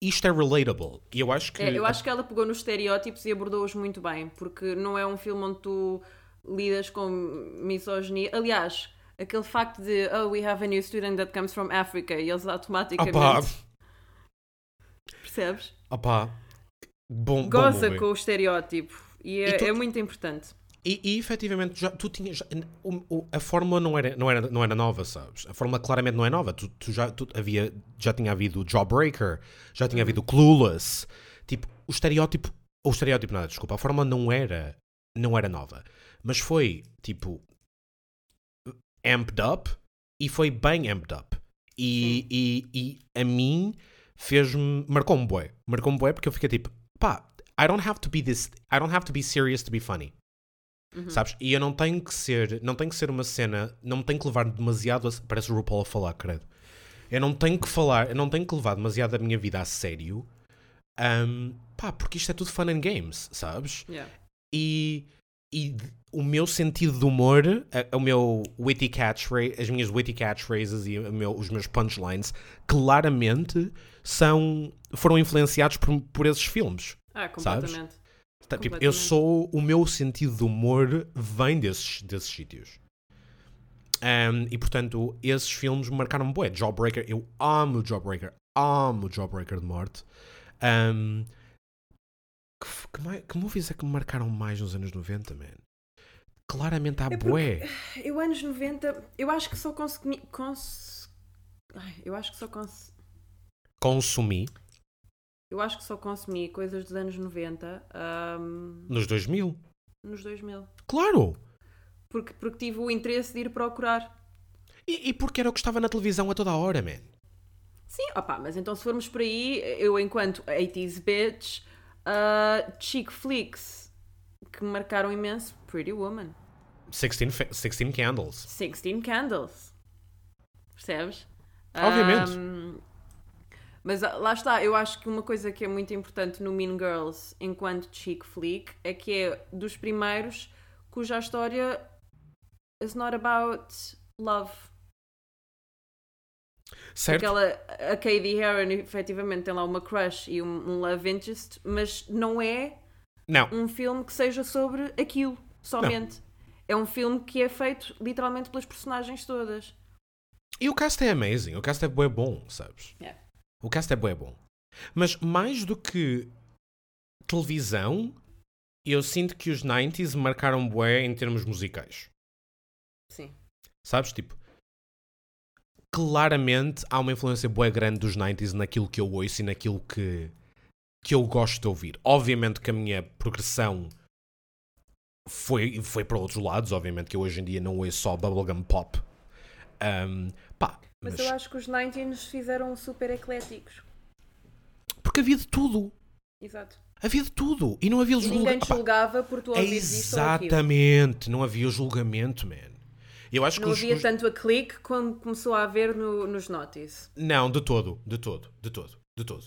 isto é relatable. E eu acho que. É, eu acho que ela pegou nos estereótipos e abordou-os muito bem, porque não é um filme onde tu lidas com misoginia. Aliás, aquele facto de oh, we have a new student that comes from Africa e eles automaticamente. Opá, Percebes? opá. Bom, bom Goza movie. com o estereótipo. E é, E tu- é muito importante. E, e efetivamente, já, tu tinhas. o- o- a fórmula não era, não, era, não era nova, sabes? A fórmula claramente não é nova. Tu, tu já, tu havia, já tinha havido Jawbreaker, já tinha havido Clueless. Tipo, o estereótipo. O estereótipo, nada, desculpa. A fórmula não era, não era nova. Mas foi, tipo. amped up e foi bem amped up. E, e, e a mim fez-me. marcou-me bué. Marcou-me bué porque eu fiquei tipo, pá, I don't have to be this. I don't have to be serious to be funny. Uhum. Sabes? E eu não tenho que ser, não tenho que ser uma cena, não me tenho que levar demasiado, a, parece o RuPaul a falar, credo. Eu não tenho que falar, eu não tenho que levar demasiado a minha vida a sério. ahm, pá, porque isto é tudo fun and games, sabes? Yeah. E, e o meu sentido de humor, a- o meu witty catchphrase, as minhas witty catchphrases e meu- os meus punchlines, claramente são, foram influenciados por, por esses filmes. Ah, completamente. Tá, Tipo, eu Completamente. sou. O meu sentido de humor vem desses, desses sítios. Um, e portanto, esses filmes marcaram-me bué. Jawbreaker, eu amo Jawbreaker. Amo Jawbreaker de morte. Um, que, que, que movies é que me marcaram mais nos anos 90, man? Claramente há É bué. Eu, anos 90, eu acho que só consumi. Cons... Ai, eu acho que só cons... Consumi Eu acho que só consumi coisas dos anos 90 ahm, nos 2000. nos 2000. Claro! Porque, porque tive o interesse de ir procurar. E, e porque era o que estava na televisão a toda a hora, man. Sim, opá, mas então se formos por aí, eu enquanto 80s bitch, ah, chick flicks que me marcaram imenso, Pretty Woman, 16, fa- 16 Candles. 16 Candles. Percebes? Obviamente. Ahm, mas ah, lá está, eu acho que uma coisa que é muito importante no Mean Girls enquanto chick flick é que é dos primeiros cuja história is not about love. Certo? Aquela, a Katie Heron efetivamente tem lá uma crush e um, um love interest, mas não é Não. um filme que seja sobre aquilo, somente. É um filme que é feito literalmente pelas personagens todas. E o cast é amazing, o cast é bom, sabes? Yeah. O cast é bué bom. Mas mais do que televisão, eu sinto que os 90s marcaram bué em termos musicais. Sim. Sabes? Tipo, claramente há uma influência bué grande dos 90s naquilo que eu ouço e naquilo que, que eu gosto de ouvir. Obviamente que a minha progressão foi, foi para outros lados, obviamente que eu hoje em dia não ouço só bubblegum pop. Um, pá, Mas, mas, eu acho que os 90 nos fizeram super ecléticos. porque havia de tudo. Exato. Havia de tudo. E não havia E julga- ninguém Opá, julgava por tu ouvires isto ou aquilo. Exatamente. Não havia julgamento, man. Eu acho Não que havia os, tanto a clique como começou a haver no- nos notice. Não, de todo, de todo, de todo, de todo.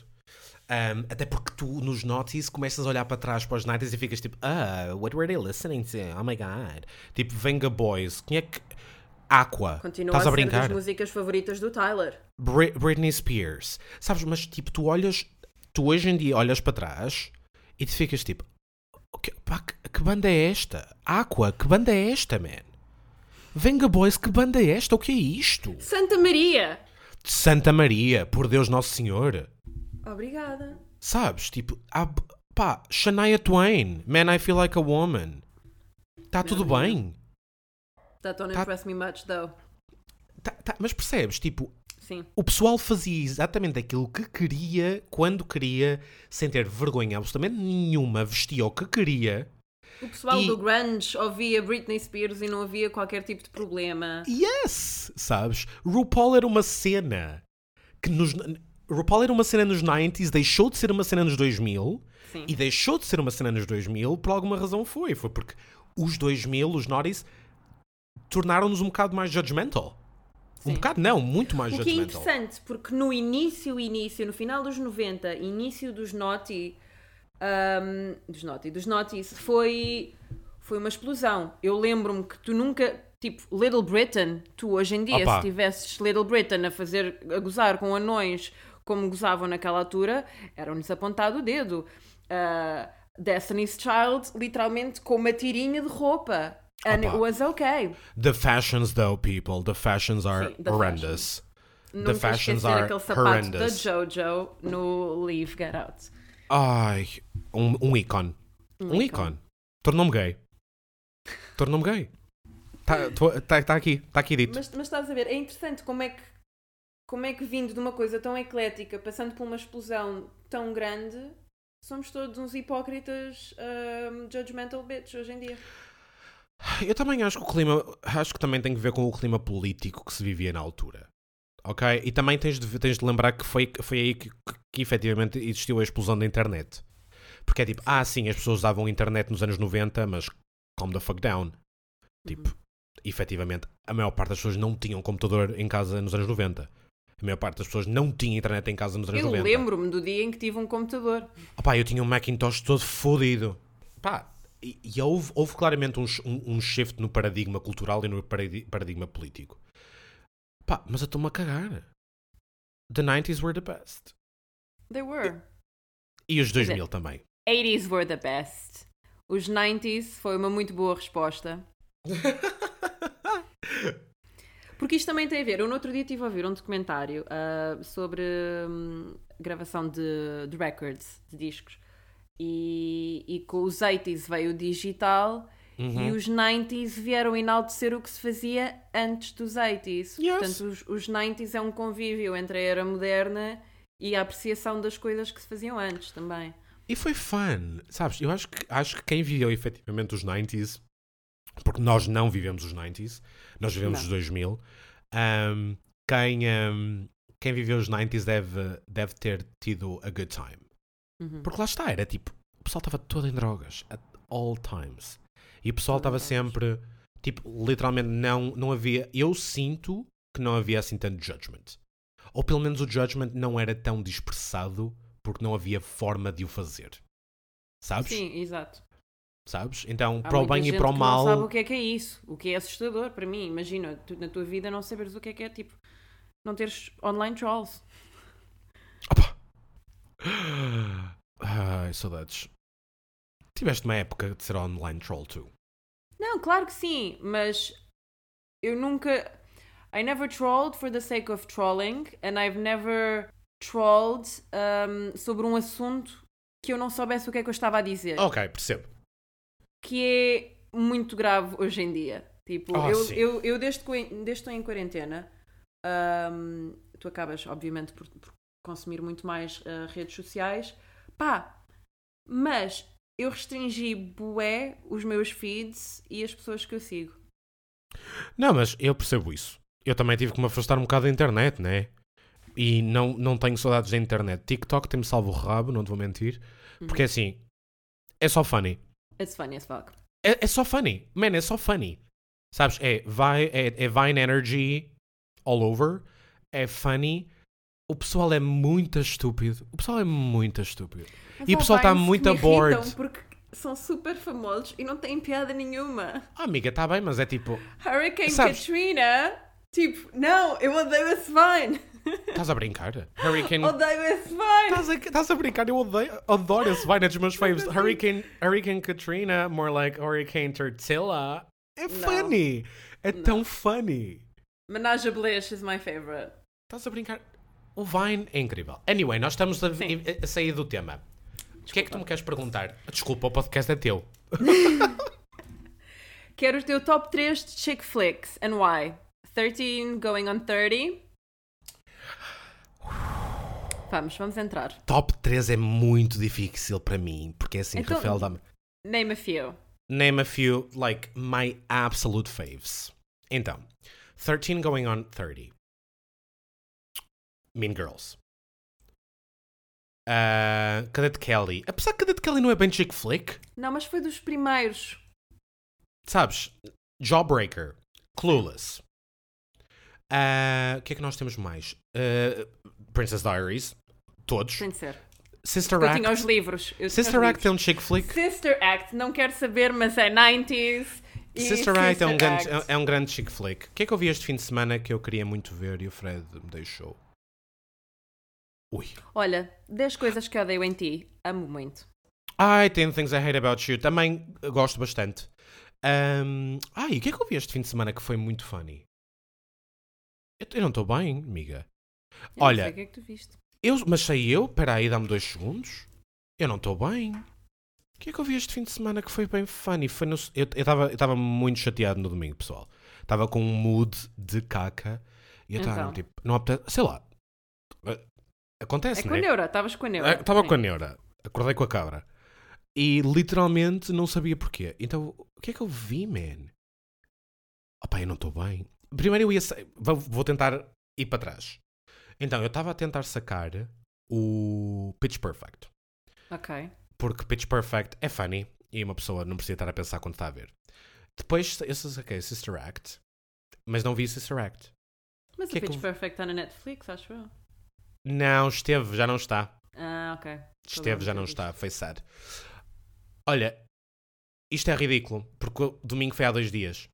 Um, até porque tu nos notice começas a olhar para trás para os 90s e ficas tipo, ah, what were they listening to? Oh my god. Tipo, Venga Boys, quem é que. Aqua. Continua Estás a, a ser brincar? das músicas favoritas do Tyler. Bri- Britney Spears. Sabes, mas tipo, tu olhas, tu hoje em dia olhas para trás e te ficas tipo, "O que, pá, que, banda é esta? Aqua, que banda é esta, man? Venga Boys, que banda é esta? O que é isto? Santa Maria! Santa Maria, por Deus Nosso Senhor. Obrigada. Sabes? Tipo, há, Pá, Shania Twain, Man, I Feel Like a Woman. Está tudo bem. That don't Tá- impress me much, though. Tá- tá- mas percebes, tipo, Sim. o pessoal fazia exatamente aquilo que queria, quando queria, sem ter vergonha absolutamente nenhuma, vestia o que queria. O pessoal E- do grunge ouvia Britney Spears e não havia qualquer tipo de problema. Yes! Sabes? RuPaul era uma cena que nos. RuPaul era uma cena nos 90s, deixou de ser uma cena nos 2000 Sim. e deixou de ser uma cena nos 2000 por alguma razão foi. Foi porque os 2000, os noughties, tornaram-nos um bocado mais judgmental. Um Sim. bocado não, muito mais O que é judgmental. interessante, porque no início, início, no final dos 90, início dos Naughty, ahm, dos Naughty, dos Naughties, foi, foi uma explosão. Eu lembro-me que tu nunca, tipo, Little Britain, tu hoje em dia, Opa. se tivesses Little Britain a fazer, a gozar com anões como gozavam naquela altura, eram-nos apontado o dedo. Ah, Destiny's Child, literalmente com uma tirinha de roupa. And Opa. it was okay. The fashions, though, people, the fashions are Sim, the horrendous. Nunca fashions esquecer are horrendous. da Jojo no Leave Get Out. Ai, um, um ícone. Um, ícone. ícone. Tornou-me gay. Tornou-me gay. Está tá, tá aqui, está aqui dito. Mas, mas estás a ver, é interessante como é que como é que vindo de uma coisa tão eclética, passando por uma explosão tão grande, somos todos uns hipócritas um, judgmental bitch hoje em dia. Eu também acho que o clima, acho que também tem que ver com o clima político que se vivia na altura. Ok? E também tens de, tens de lembrar que foi, foi aí que, que, que efetivamente existiu a explosão da internet. Porque é tipo, ah, sim, as pessoas usavam internet nos anos 90, mas calm the fuck down. Tipo, efetivamente, a maior parte das pessoas não tinham computador em casa nos anos 90. A maior parte das pessoas não tinha internet em casa nos anos Eu 90. lembro-me do dia em que tive um computador. Opá, eu tinha um Macintosh todo fodido. Pá, e, e houve, houve claramente um, um, um shift no paradigma cultural e no paradi- paradigma político. Pá, mas eu estou-me a cagar. The 90s were the best. They were. E os Quer dizer- 2000 também. 80s were the best. Os 90s foi uma muito boa resposta. Porque isto também tem a ver. Eu no outro dia estive a ouvir um documentário ah, sobre hum, gravação de, de records, de discos. E, e com os 80s veio o digital Uhum. e os 90s vieram enaltecer o que se fazia antes dos 80s. Yes. Portanto, os, os 90s é um convívio entre a era moderna e a apreciação das coisas que se faziam antes também. E foi fun. Sabes, eu acho que, acho que quem viveu efetivamente os 90s, porque nós não vivemos os 90s, nós vivemos Não. os 2000, um, quem, um, quem viveu os 90s deve, deve ter tido a good time. Uhum. Porque lá está, era tipo, o pessoal estava todo em drogas, at all times. E o pessoal estava sempre, tipo, literalmente não, não havia, eu sinto que não havia assim tanto judgment. Ou pelo menos o judgment não era tão dispersado porque não havia forma de o fazer. Sabes? Sim, exato. Sabes? Então, Há para o bem e para o mal. Não sabe o que é que é isso. O que é assustador para mim. Imagina, tu, na tua vida não saberes o que é que é tipo não teres online trolls. Ai, saudades. Tiveste uma época de ser online troll, tu. Não, claro que sim, mas eu nunca. I never trolled for the sake of trolling and I've never trolled um, sobre um assunto que eu não soubesse o que é que eu estava a dizer. Ok, percebo. que é muito grave hoje em dia. Tipo, Ah, eu, eu, eu desde que desde que estou em quarentena, ahm, tu acabas, obviamente, por, por consumir muito mais ah, redes sociais. Pá, mas eu restringi bué os meus feeds e as pessoas que eu sigo. Não, mas eu percebo isso. Eu também tive que me afastar um bocado da internet, né? E não, não tenho saudades da internet. TikTok tem-me salvo o rabo, não te vou mentir. Porque assim, é só funny. It's funny as fuck. É, é só funny. Man, é só funny. Sabes? É, vai, é, é Vine Energy all over. É funny. O pessoal é muito estúpido. O pessoal é muito estúpido. Mas E o pessoal tá que muito bored. Porque são super famosos e não têm piada nenhuma. Ah, amiga, tá bem, mas é tipo. Hurricane Sabes- Katrina, tipo, não, eu odeio esse Vine. Estás a brincar? Hurricane. Odeio esse Vine. Estás a, a brincar? Eu odeio, adoro esse Vine, é dos meus faves. Hurricane, Hurricane Katrina, more like Hurricane Tortilla. É funny. É tão funny. Menage a Bliss is my favorite. Estás a brincar? O Vine é incrível. Anyway, nós estamos a, a sair do tema. O que é que tu me queres perguntar? Desculpa, o podcast é teu. Quero o teu top 3 de chick flicks and why? 13 going on 30. Vamos, vamos entrar. Top 3 é muito difícil para mim, porque é assim, Então- Rafael dá-me. Name a few. Name a few, like, my absolute faves. Então, 13 going on 30. Mean Girls. Uh, Cadet Kelly. Apesar que Cadet Kelly não é bem chick flick, Não, mas foi dos primeiros. sabes? Jawbreaker. Clueless. Uh, O que é que nós temos mais? Uh, Princess Diaries. Todos. Tem de ser. Sister Eu Act. tinha os livros. Eu Sister Act é livros. um chick flick. Sister Act, não quero saber, mas é 90s. e Sister Act é um, grande, é é um grande chick flick. O que é que eu vi este fim de semana que eu queria muito ver e o Fred me deixou? Ui. Olha, 10 coisas que odeio em ti. Amo muito. Ai, 10 Things I Hate About You. Também gosto bastante. Ahm, ai, o que é que eu vi este fim de semana que foi muito funny? Eu, eu não estou bem, amiga. Eu Olha, Não sei o que é que tu viste. Eu, mas sei eu? Espera aí, dá-me dois segundos. Eu não estou bem. O que é que eu vi este fim de semana que foi bem funny? Foi no, eu estava muito chateado no domingo, pessoal. Estava com um mood de caca. E eu estava Então. tipo, não apetece, sei lá. Acontece, É com não a é? neura, estavas com a neura. Estava Sim. com a neura. Acordei com a cabra. E literalmente não sabia porquê. Então, o que é que eu vi, man? Opa, eu não estou bem. Primeiro eu ia. Vou, tentar ir para trás. Então, eu estava a tentar sacar o Pitch Perfect. Ok. Porque Pitch Perfect é funny e uma pessoa não precisa estar a pensar quando está a ver. Depois eu saquei Sister Act, mas não vi Sister Act. Mas o é que Pitch eu- Perfect está na Netflix, acho eu. Não, esteve, já não está. Ah, ok. Esteve, já não disso. está. Foi sad. Olha, isto é ridículo, porque o domingo foi há dois dias.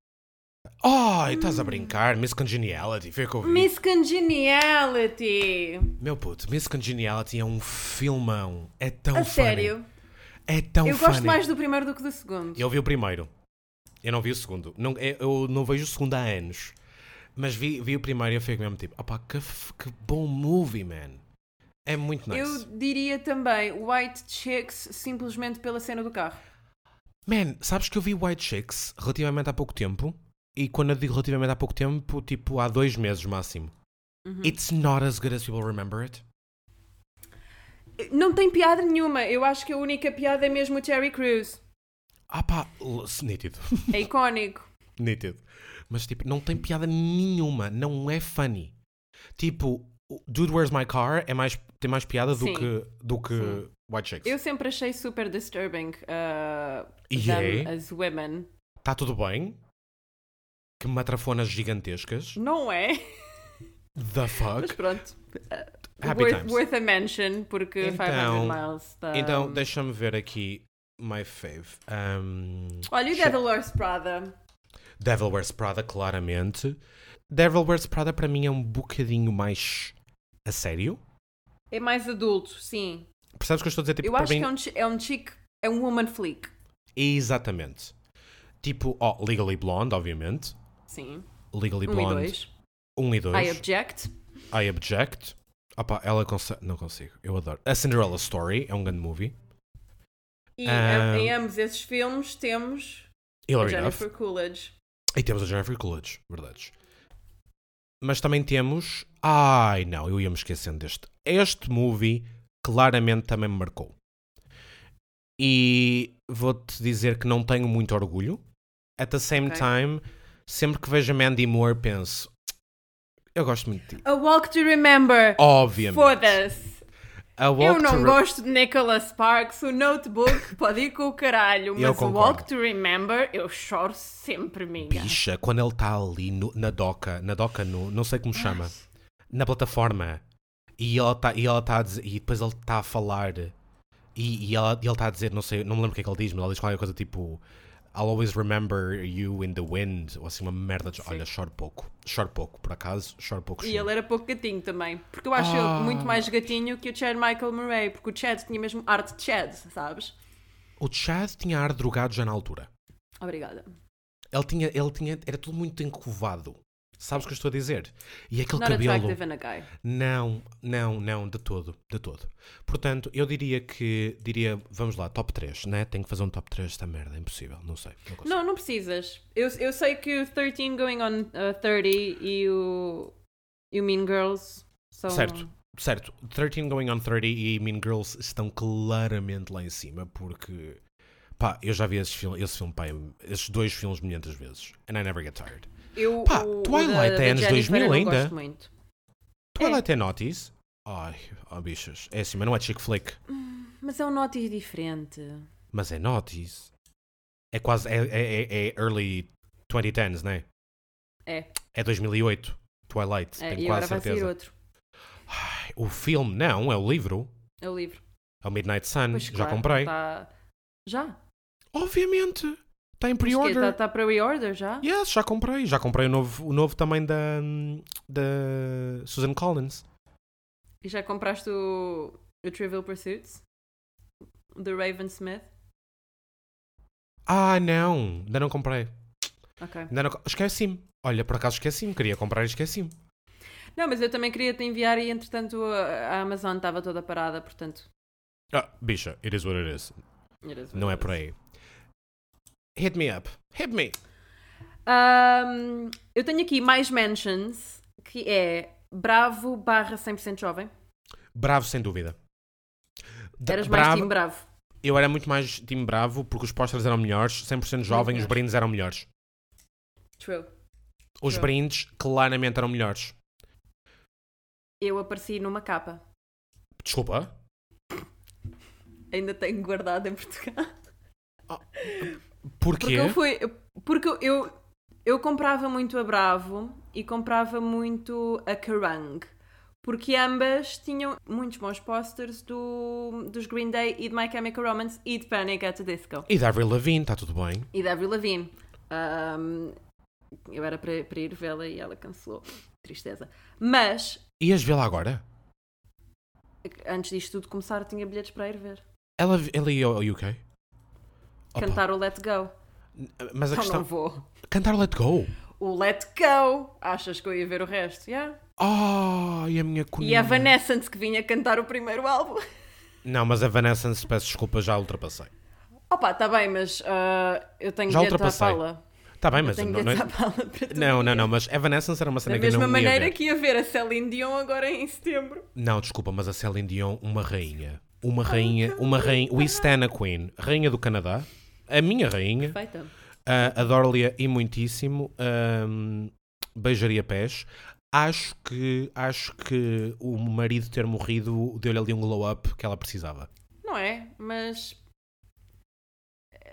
Ai, estás a brincar? Miss Congeniality, foi o que eu vi. Miss Congeniality! Meu puto, Miss Congeniality é um filmão. É tão a funny. sério? É tão eu funny. gosto mais do primeiro do que do segundo. Eu vi o primeiro. Eu não vi o segundo. Não, eu- eu não vejo o segundo há anos. Mas vi, vi o primeiro e eu fico mesmo tipo, opá, que, que bom movie, man. É muito nice. Eu diria também White Chicks simplesmente pela cena do carro. Man, sabes que eu vi White Chicks relativamente há pouco tempo? E quando eu digo relativamente há pouco tempo, tipo há dois meses máximo. Uhum. It's not as good as people remember it. Não tem piada nenhuma. Eu acho que a única piada é mesmo o Terry Crews. Ah pá, nítido. É icónico. nítido. Mas tipo, não tem piada nenhuma. Não é funny. Tipo, Dude Where's My Car é mais, tem mais piada do Sim. que, do que Sim. White Chicks. Eu sempre achei super disturbing uh, them é? as women. Está tudo bem? Que matrafonas gigantescas. Não é? The Mas fuck? pronto. Happy worth, worth a mention, porque Então- 500 miles está... Então, deixa-me ver aqui my fave. Um, Olha, o Devil Wears Prada. Devil Wears Prada, claramente. Devil Wears Prada para mim é um bocadinho mais a sério. É mais adulto, sim. Percebes o que eu estou a dizer? Tipo, Eu acho mim... que é um, é um chick, é um woman flick. Exatamente. Tipo, ó, Legally Blonde, obviamente. Sim. Legally Um e Blonde dois. 1 e 2. I object. I Object. Opa, ela consegue. Não consigo. Eu adoro. A Cinderella Story é um grande movie. E Ah. em ambos esses filmes temos Hilary Jennifer Duff. Coolidge. E temos a Jennifer Coolidge, verdades. Mas também temos. Ai não, eu ia me esquecendo deste. Este movie claramente também me marcou. E vou-te dizer que não tenho muito orgulho. At the same Ok. time, sempre que vejo a Mandy Moore, penso. Eu gosto muito de ti. A Walk to Remember. Obviamente. Foda-se. Eu não gosto de Nicholas Sparks. O Notebook pode ir com o caralho. Mas o. Walk to Remember, eu choro sempre, amiga. Bicha, quando ele está ali no- na doca, na doca, no, não sei como chama, na plataforma, e ela está e ela tá a dizer, e depois ele está a falar, e, e ela- e ele está a dizer, não sei, não me lembro o que é que ele diz, mas ele diz qualquer coisa tipo I'll always remember you in the wind, ou assim, uma merda de. Sim. Olha, choro pouco, choro pouco, por acaso, choro pouco. E sim. ele era pouco gatinho também. Porque eu acho Ah. ele muito mais gatinho que o Chad Michael Murray. Porque o Chad tinha mesmo arte de Chad, sabes? O Chad tinha ar drogado já na altura. Obrigada. Ele tinha, ele tinha, era tudo muito encovado, Sabes o que eu estou a dizer? E aquele Not cabelo. Não, não, não, de todo, de todo. Portanto, eu diria que, diria, vamos lá, top 3, né? Tenho que fazer um top 3 desta merda, é impossível, não sei. Não consigo. Não, não precisas. Eu, eu sei que o 13 Going on uh, 30 e o, e o Mean Girls são. Certo. Certo, 13 Going on 30 e Mean Girls estão claramente lá em cima, porque, pá, eu já vi esses filme, esse filme, pá, esses dois filmes milhentas vezes, and I never get tired. Eu, Pá, o, o Twilight da- é anos Jennifer 2000 eu não ainda. Gosto muito. Twilight é Naughties? Ai, oh bichas, é assim, mas não é chick flick, Mas é um notis diferente. mas é Naughties. É quase, é, é, é- é early 2010s, né? É, É 2008, Twilight, é tenho e agora quase certeza. outro. Ai, o filme, não, é o livro. É o livro. É o Midnight Sun, Pois, já claro, comprei. tá- Já? Obviamente, está em Está pre-order. tá, tá para re-order já? Yes, já comprei. Já comprei o novo, o novo também da, da Susan Collins. E já compraste o, o Trivial Pursuits? Do Raven Smith? Ah, não, ainda não comprei. Ok. Ainda não... Esqueci-me. Olha, por acaso esqueci-me. Queria comprar e esqueci-me. Não, mas eu também queria te enviar e entretanto a, a Amazon estava toda parada, portanto. Ah, bicha, it is what it is. it is what Não é it por is. aí. Hit me up. Hit me. Ahm, eu tenho aqui mais mentions que é Bravo barra 100% jovem. Bravo, sem dúvida. Da- Eras mais bravo, time Bravo. Eu era muito mais time bravo porque os posters eram melhores, 100% jovem, os brindes eram melhores. True. Os True. brindes claramente eram melhores. Eu apareci numa capa. Desculpa. Ainda tenho guardado em Portugal. Porque Porquê? eu fui. Porque eu- eu, eu comprava muito a Bravo e comprava muito a Kerrang. Porque ambas tinham muitos bons posters do, dos Green Day e de My Chemical Romance e de Panic at the Disco. E da Avril Lavigne, está tudo bem. E da Avril Lavigne. Ahm, eu era para, para ir vê-la e ela cancelou. Tristeza. Mas, Ias vê-la agora? antes disto tudo começar, tinha bilhetes para ir ver. Ela, ela ia ao UK? Opa, Cantar o Let Go. Mas a Então questão... não vou. Cantar Let Go? O Let Go. Achas que eu ia ver o resto? Yeah. Oh, e a minha E coninha. a Vanessence que vinha cantar o primeiro álbum. Não, mas a Vanessa, se peço desculpa, já ultrapassei. Opa, tá bem, mas ah, eu tenho Já à ultrapassei. pala. Está bem, mas... tenho Não, não, é- à não, não, não, mas a Vanessa era uma cena Da que eu mesma não ia maneira ver. que ia ver a Celine Dion agora em setembro. Não, desculpa, mas a Celine Dion, uma rainha. Uma rainha, uma rainha... We stand a queen. Rainha do Canadá. A minha rainha. Perfeita. Uh, Adoro-lhe e muitíssimo. Um, beijaria pés. Acho que, acho que o marido ter morrido deu-lhe ali um glow-up que ela precisava. Não é, mas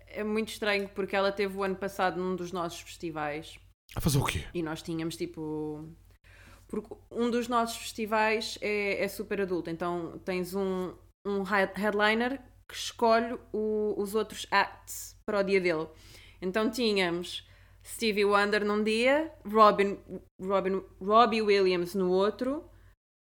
é muito estranho porque ela teve o ano passado num dos nossos festivais A fazer o quê? e nós tínhamos tipo. Porque um dos nossos festivais é, é super adulto, então tens um, um headliner que escolhe o- os outros acts para o dia dele. Então tínhamos Stevie Wonder num dia, Robin, Robin, Robbie Williams no outro,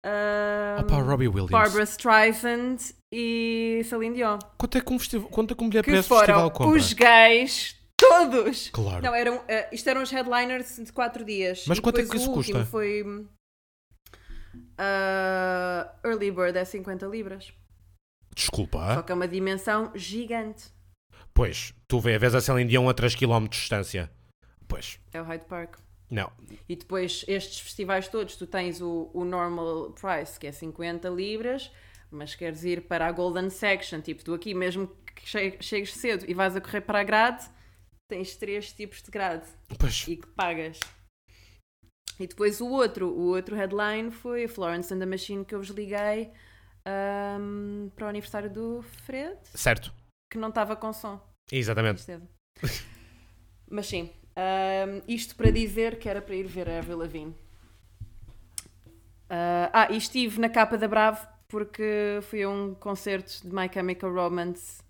ahm, Opa, Robbie Williams. Barbara Streisand e Celine Dion. Quanto é que um, festival, quanto é que um mulher para Que esse foram festival compra? os gays todos! Claro. Não, eram, eh, isto eram os headliners de 4 dias. Mas E quanto é que isso custa? foi. ah, early Bird é 50 libras. Desculpa. Só que é uma dimensão gigante. Pois, tu vê, vês a Celine Dion a 3km de distância. Pois, É o Hyde Park. não. E depois, estes festivais todos, tu tens o, o normal price, que é 50 libras, mas queres ir para a Golden Section, tipo, tu aqui mesmo que che- chegues cedo e vais a correr para a grade, tens três tipos de grade Pois, e que pagas. E depois o outro, o outro headline foi a Florence and the Machine que eu vos liguei ahm, para o aniversário do Fred, certo. que não estava com som. Exatamente. Cedo. Mas sim, ahm, isto para dizer que era para ir ver a Avril Lavigne. Ah, ah, e estive na capa da Bravo porque fui a um concerto de My Chemical Romance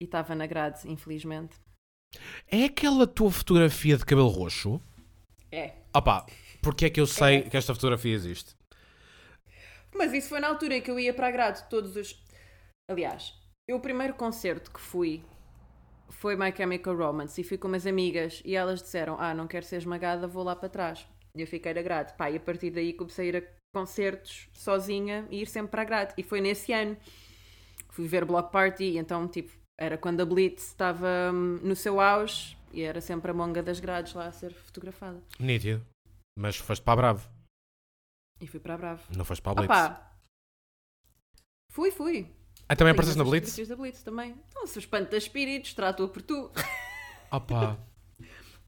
e estava na grade, infelizmente. É aquela tua fotografia de cabelo roxo? É. Opa, porque é que eu sei que esta fotografia existe? Mas isso foi na altura em que eu ia para a grade todos os. Aliás, eu o primeiro concerto que fui foi My Chemical Romance e fui com umas amigas e elas disseram: Ah, não quero ser esmagada, vou lá para trás. E eu fiquei na grade. Pá, e a partir daí comecei a ir a concertos sozinha e ir sempre para a grade. E foi nesse ano. Fui ver Block Party, então, tipo, era quando a Blitz estava hum, no seu auge e era sempre a monga das grades lá a ser fotografada. Nítido. Mas foste para a Bravo, E fui para a Bravo. não foste para a Blitz. Opa! Fui, fui. ah, também apareceste na Blitz? da Blitz também. Então, se espanta espíritos, trato-a por tu. Opa.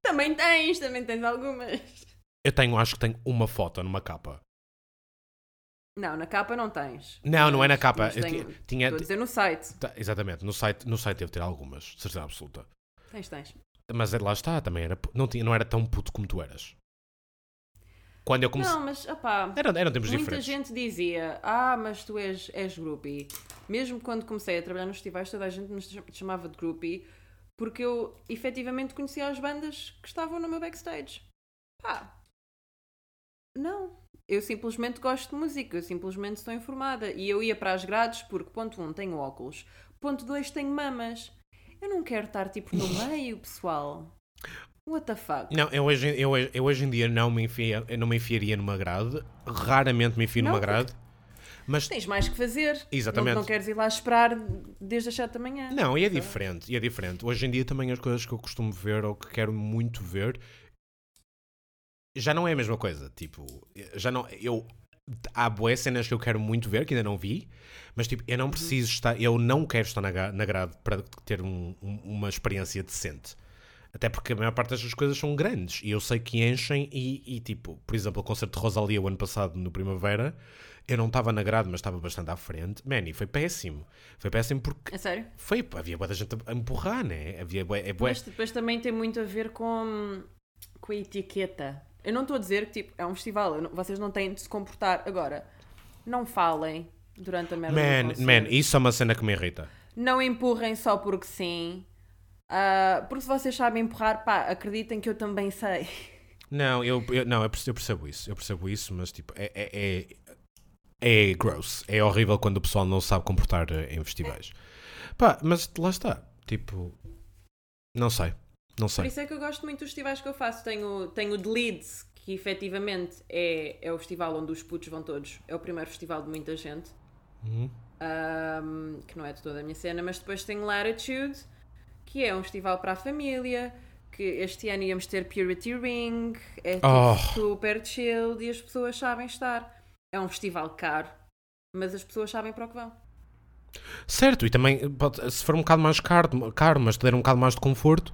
também tens, também tens algumas. Eu tenho, acho que tenho uma foto numa capa. Não, na capa não tens. Não, não é na capa. Eu tenho- ti- tinha, Estou a dizer no site. Tá, exatamente, no site, no site devo ter algumas, de certeza absoluta. Tens, tens. Mas é, lá está, também era, não, tinha, não era tão puto como tu eras. Quando eu comecei. Não, mas opá, Eram, eram tempos muita diferentes. gente dizia: Ah, mas tu és, és groupie. Mesmo quando comecei a trabalhar nos festivais, toda a gente me cham- chamava de groupie porque eu efetivamente conhecia as bandas que estavam no meu backstage. Pá, não. Eu simplesmente gosto de música, eu simplesmente estou informada. E eu ia para as grades porque, ponto 1, um, tenho óculos, ponto 2, tenho mamas. Eu não quero estar tipo no meio, pessoal. What the fuck? Não, eu hoje, eu, eu hoje em dia não me, enfia, não me enfiaria numa grade. Raramente me enfio Não, numa grade. Mas Tens mais que fazer. Exatamente. Não, não queres ir lá esperar desde as 7 da manhã. Não, e é diferente, e é diferente. Hoje em dia também as coisas que eu costumo ver ou que quero muito ver já não é a mesma coisa. Tipo, já não. Eu. Há boas cenas que eu quero muito ver, que ainda não vi, mas tipo, eu não Uhum. preciso estar, eu não quero estar na, na grade para ter um- um- uma experiência decente. Até porque a maior parte destas coisas são grandes e eu sei que enchem e, e, tipo, por exemplo, o concerto de Rosalia o ano passado no Primavera, eu não estava na grade, mas estava bastante à frente. Man, e foi péssimo. Foi péssimo porque É sério? foi, havia boa da gente a empurrar, né? Havia é bué. Mas depois também tem muito a ver com, com a etiqueta. Eu não estou a dizer que tipo, é um festival, não- vocês não têm de se comportar. Agora, não falem durante a merda Man, man, isso é uma cena que me irrita. Não empurrem só porque sim. Ah, porque se vocês sabem empurrar, pá, acreditem que eu também sei. Não, eu, eu- não, eu percebo, eu percebo isso, eu percebo isso, mas tipo, é, é, é, é gross. É horrível quando o pessoal não sabe comportar eh, em festivais. Pá, mas lá está. Tipo, não sei, não Por sei. isso é que eu gosto muito dos festivais que eu faço. Tenho, tenho o de Leeds, que efetivamente é, é o festival onde os putos vão todos. É o primeiro festival de muita gente. Uhum. um, que não é de toda a minha cena, mas depois tenho Latitude, que é um festival para a família, que este ano íamos ter Purity Ring, é tipo Oh. super chill e as pessoas sabem estar. É um festival caro, mas as pessoas sabem para o que vão. Certo, e também, se for um bocado mais caro, caro mas te der um bocado mais de conforto,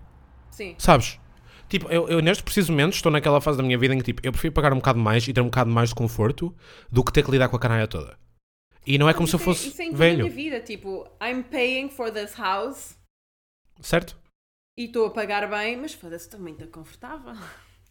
Sim. sabes? Tipo, eu, eu neste preciso momento estou naquela fase da minha vida em que tipo, eu prefiro pagar um bocado mais e ter um bocado mais de conforto do que ter que lidar com a canalha toda. E não é como se eu Isso é- fosse isso é a velho, minha vida, tipo, I'm paying for this house certo? e estou a pagar bem, mas foda-se, estou muito confortável.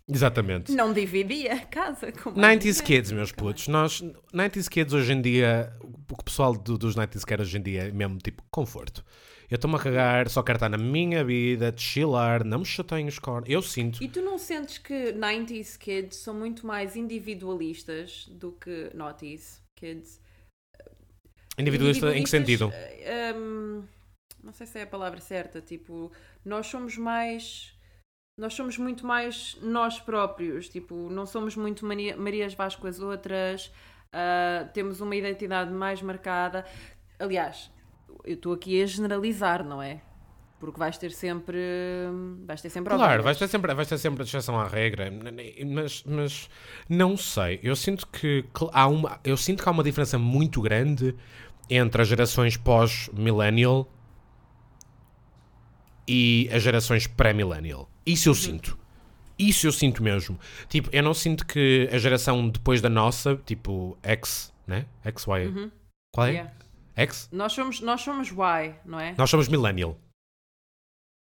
Exatamente. Não dividia a casa com mais 90s ninguém. Kids, meus putos. Nós, 90s Kids hoje em dia, o pessoal do- dos 90s quer hoje em dia é mesmo tipo conforto. Eu estou-me a cagar, só quero estar na minha vida, chilar, não me chateiem os cornos. Eu sinto. E tu não sentes que 90s kids são muito mais individualistas do que noughties kids? Individualista em que sentido? eh, hum, não sei se é a palavra certa. Tipo, nós somos mais. Nós somos muito mais nós próprios. Tipo, não somos muito Maria, Marias Vasco com as outras. ah, temos uma identidade mais marcada. Aliás, eu estou aqui a generalizar, não é? Porque vais ter sempre. Vais ter sempre Claro, vais ter sempre, vais ter sempre a exceção à regra, mas, mas não sei. Eu sinto que cl- há uma, eu sinto que há uma diferença muito grande entre as gerações pós-millennial e as gerações pré-millennial. Isso eu Uhum. sinto. Isso eu sinto mesmo. Tipo, eu não sinto que a geração depois da nossa, tipo X, né? XY. Qual é? Uhum. Yeah. X? Nós somos, nós somos Y, não é? Nós somos millennial.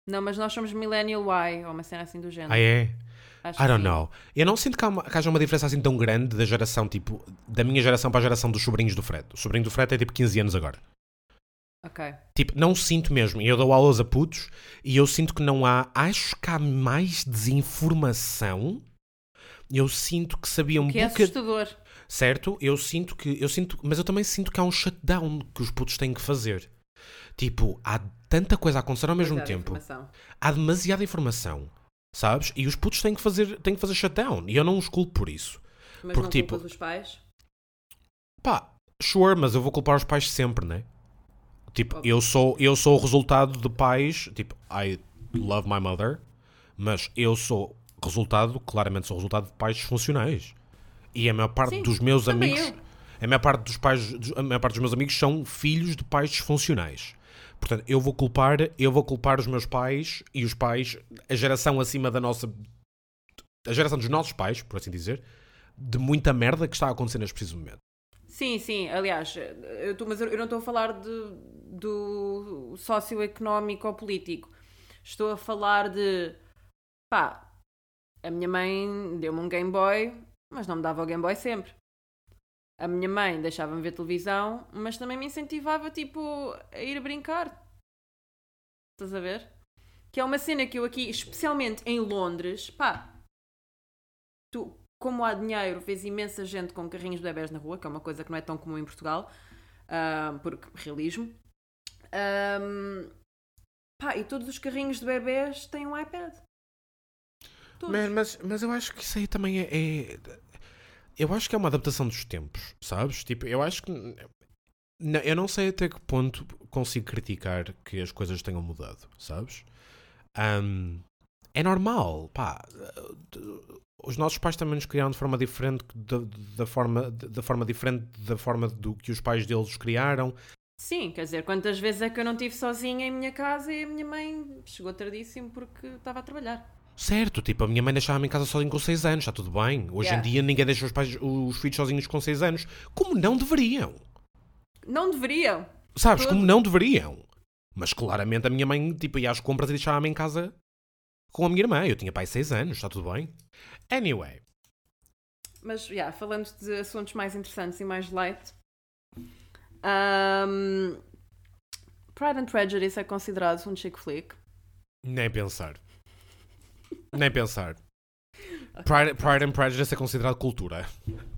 Não, mas nós somos Millennial Y, ou uma cena assim do género. Ah, é? Acho I don't sim. know. Eu não sinto que, há uma- que haja uma diferença assim tão grande da geração, tipo, da minha geração para a geração dos sobrinhos do Fred. O sobrinho do Fred tem tipo 15 anos agora. Ok. Tipo, não sinto mesmo. Eu dou aulas a putos e eu sinto que não há. Acho que há mais desinformação. Eu sinto que sabiam um Que é assustador. Certo? Eu sinto que. Eu sinto, mas eu também sinto que há um shutdown que os putos têm que fazer. Tipo, há tanta coisa a acontecer ao mesmo tempo. informação. Há demasiada informação. Sabes? E os putos têm que fazer, têm que fazer shutdown. E eu não os culpo por isso. Mas Porque, não tipo, os pais? Pá, sure, mas eu vou culpar os pais sempre, né? Tipo, eu sou, eu sou o resultado de pais. Tipo, I love my mother. Mas eu sou resultado, claramente sou resultado de pais disfuncionais. E a maior parte Sim, dos meus amigos. eu. A maior parte dos pais, a maior parte dos meus amigos são filhos de pais disfuncionais. Portanto, eu vou culpar, eu vou culpar os meus pais e os pais, a geração acima da nossa, a geração dos nossos pais, por assim dizer, de muita merda que está a acontecer neste preciso momento. Sim, sim, aliás, eu tô, mas eu não estou a falar de, do socioeconómico ou político. Estou a falar de pá, a minha mãe deu-me um Game Boy, mas não me dava o Game Boy sempre. A minha mãe deixava-me ver televisão, mas também me incentivava tipo a ir brincar. Estás a ver? Que é uma cena que eu aqui, especialmente em Londres, pá, tu, como há dinheiro, vês imensa gente com carrinhos de bebés na rua, que é uma coisa que não é tão comum em Portugal, ah, porque realismo. Ahm, pá, e todos os carrinhos de bebés têm um iPad. Man, mas, mas eu acho que isso aí também é, é- Eu acho que é uma adaptação dos tempos, sabes? Tipo, eu acho que. Não, eu não sei até que ponto consigo criticar que as coisas tenham mudado, sabes? Ahm, é normal, pá. Os nossos pais também nos criaram de forma diferente da, da forma, da forma diferente da forma do que os pais deles os criaram. Sim, quer dizer, quantas vezes é que eu não estive sozinha em minha casa e a minha mãe chegou tardíssimo porque estava a trabalhar. Certo, tipo, a minha mãe deixava-me em casa sozinho com 6 anos, está tudo bem. Hoje Yeah. em dia ninguém deixa os, pais, os filhos sozinhos com 6 anos. Como não deveriam. Não deveriam. Sabes, Todo- como não deveriam. Mas claramente a minha mãe tipo, ia às compras e deixava-me em casa com a minha irmã. Eu tinha pai 6 anos, está tudo bem. Anyway, Mas, já, falando de assuntos mais interessantes e mais light, ahm, Pride and Prejudice é considerado um chick flick. nem pensar. Nem pensar. Pride, Pride and Prejudice é considerado cultura.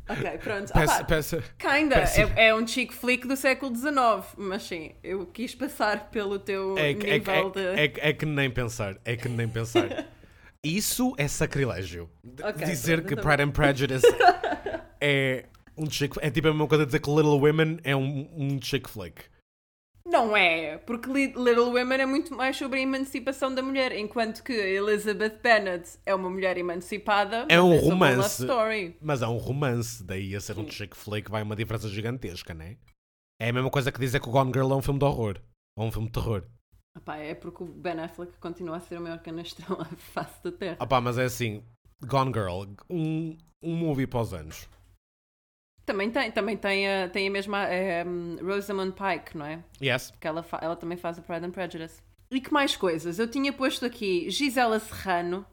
Ok, pronto. Opá, peço- kinda. É, é um chick flick do século XIX. Mas sim, eu quis passar pelo teu é, é, nível de. é, que- é que nem pensar. É que nem pensar. Isso é sacrilégio. D- Ok, dizer pronto, que Pride and Prejudice é um chick É tipo a mesma coisa dizer que Little Women é um, um chick flick. Não é, porque Li- Little Women é muito mais sobre a emancipação da mulher, enquanto que Elizabeth Bennet é uma mulher emancipada. É um love romance. story. Mas é um romance, daí a ser um chick flick vai uma diferença gigantesca, né? É a mesma coisa que dizer que o Gone Girl é um filme de horror. Ou um filme de terror. Epá, é porque o Ben Affleck continua a ser o maior canastrão à face da terra. Ah pá, mas é assim, Gone Girl, um, um movie para os anos. Também tem, também tem a, tem a mesma é, hum, Rosamund Pike, não é? Yes. Que ela, ela também faz o Pride and Prejudice. E que mais coisas? Eu tinha posto aqui Gisela Serrano,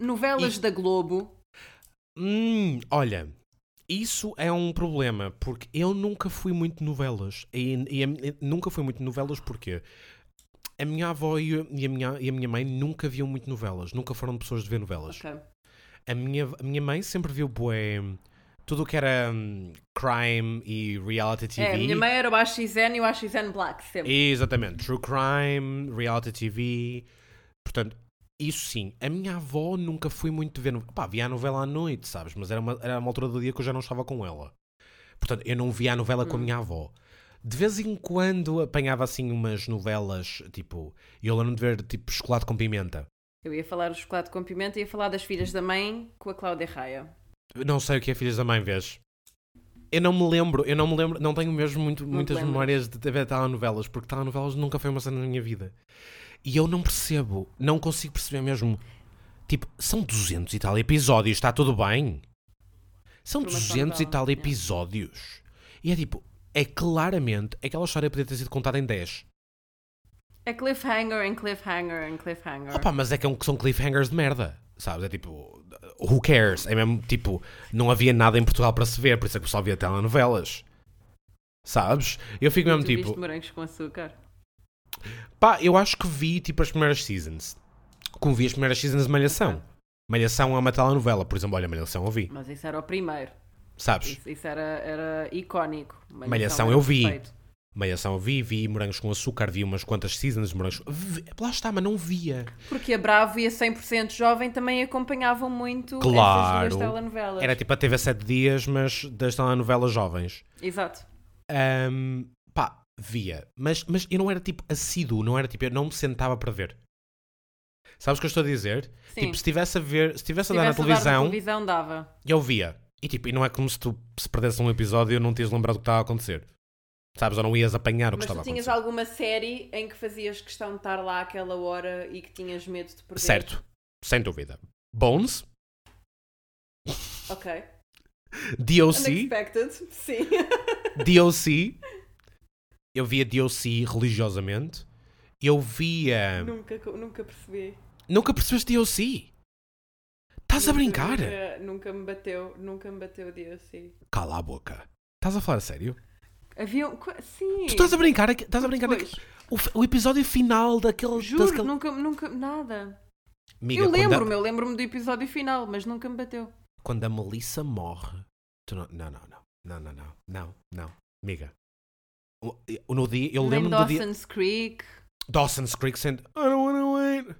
novelas E- da Globo. Hum, olha, isso é um problema, porque eu nunca fui muito novelas. E, e a- e nunca fui muito novelas porque a minha avó e a, a minha, e a minha mãe nunca viam muito novelas. Nunca foram pessoas de ver novelas. Ok. A minha, a minha mãe sempre viu bué, tudo o que era hum, crime e reality TV. É, a minha mãe era o AXN e o AXN Black, sempre. Exatamente. True crime, reality TV. Portanto, isso sim. A minha avó nunca foi muito ver. no- Pá, via a novela à noite, sabes? Mas era uma, era uma altura do dia que eu já não estava com ela. Portanto, eu não via a novela com a minha avó. De vez em quando apanhava assim umas novelas, tipo. Eu lembro de ver tipo chocolate com pimenta. Eu ia falar do chocolate com pimenta e ia falar das filhas da mãe com a Cláudia Raia. Não sei o que é Filhas da Mãe, vês? Eu não me lembro, eu não me lembro, não tenho mesmo muito, te muitas memórias de ver telenovelas, porque telenovelas nunca foi uma cena na minha vida. E eu não percebo, não consigo perceber mesmo. Tipo, são 200 e tal episódios, está tudo bem? São Por uma só 200 e tal yeah. episódios. E é tipo, é claramente, aquela história podia ter sido contada em 10. É cliffhanger em cliffhanger em cliffhanger. Opa, mas é que é são cliffhangers de merda, sabes? É tipo, who cares? É mesmo tipo, não havia nada em Portugal para se ver, por isso é que o pessoal via telenovelas. Sabes? Eu fico E mesmo tipo, viste morangos com açúcar? pá, eu acho que vi tipo as primeiras seasons. Como vi as primeiras seasons de Malhação. Malhação é uma telenovela, por exemplo, olha, Malhação eu vi, Mas isso era o primeiro. sabes? Isso, isso era, era icónico. Malhação era eu vi. perfeito. Eu vi, vi morangos com açúcar, vi umas quantas seasons de morangos. Vi- lá está, mas não via. Porque a Bravo e a 100% Jovem também acompanhavam muito Claro. essas duas telenovelas. Era tipo a TV 7 dias, mas das telenovelas jovens. Exato. Ahm, pá, via. Mas, mas eu não era tipo assíduo, não era tipo, eu não me sentava para ver. Sabes o que eu estou a dizer? Sim. Tipo, se estivesse a ver, se estivesse Se a dar na tivesse a dar televisão, na televisão dava. eu via. E tipo, e não é como se tu se perdesse um episódio e não tinhas lembrado do que estava a acontecer. Sabes? Ou não ias apanhar o que Mas estava tu a tinhas acontecer. alguma série em que fazias questão de estar lá àquela hora e que tinhas medo de perder? Certo, sem dúvida. Bones, Ok. DOC, Unexpected. Sim. DOC. Eu via DOC religiosamente. Eu via. nunca, nunca percebi. Nunca percebeste DOC? Estás a Nunca- brincar? Nunca, nunca me bateu, nunca me bateu o dia assim. Cala a boca. Estás a falar a sério? Havia um... Sim. Tu estás a brincar? Estás a brincar? Pois. naque- O, o episódio final daquele. Juro, daquele... nunca, nunca, nada. Amiga, eu quando a- lembro-me, eu lembro-me do episódio final, mas nunca me bateu. quando a Melissa morre. Tu não, não, não, não, não, não, não, não, não, amiga. No dia, eu lembro-me do dia. Dawson's Creek. Dawson's Creek sendo. I don't wanna wait.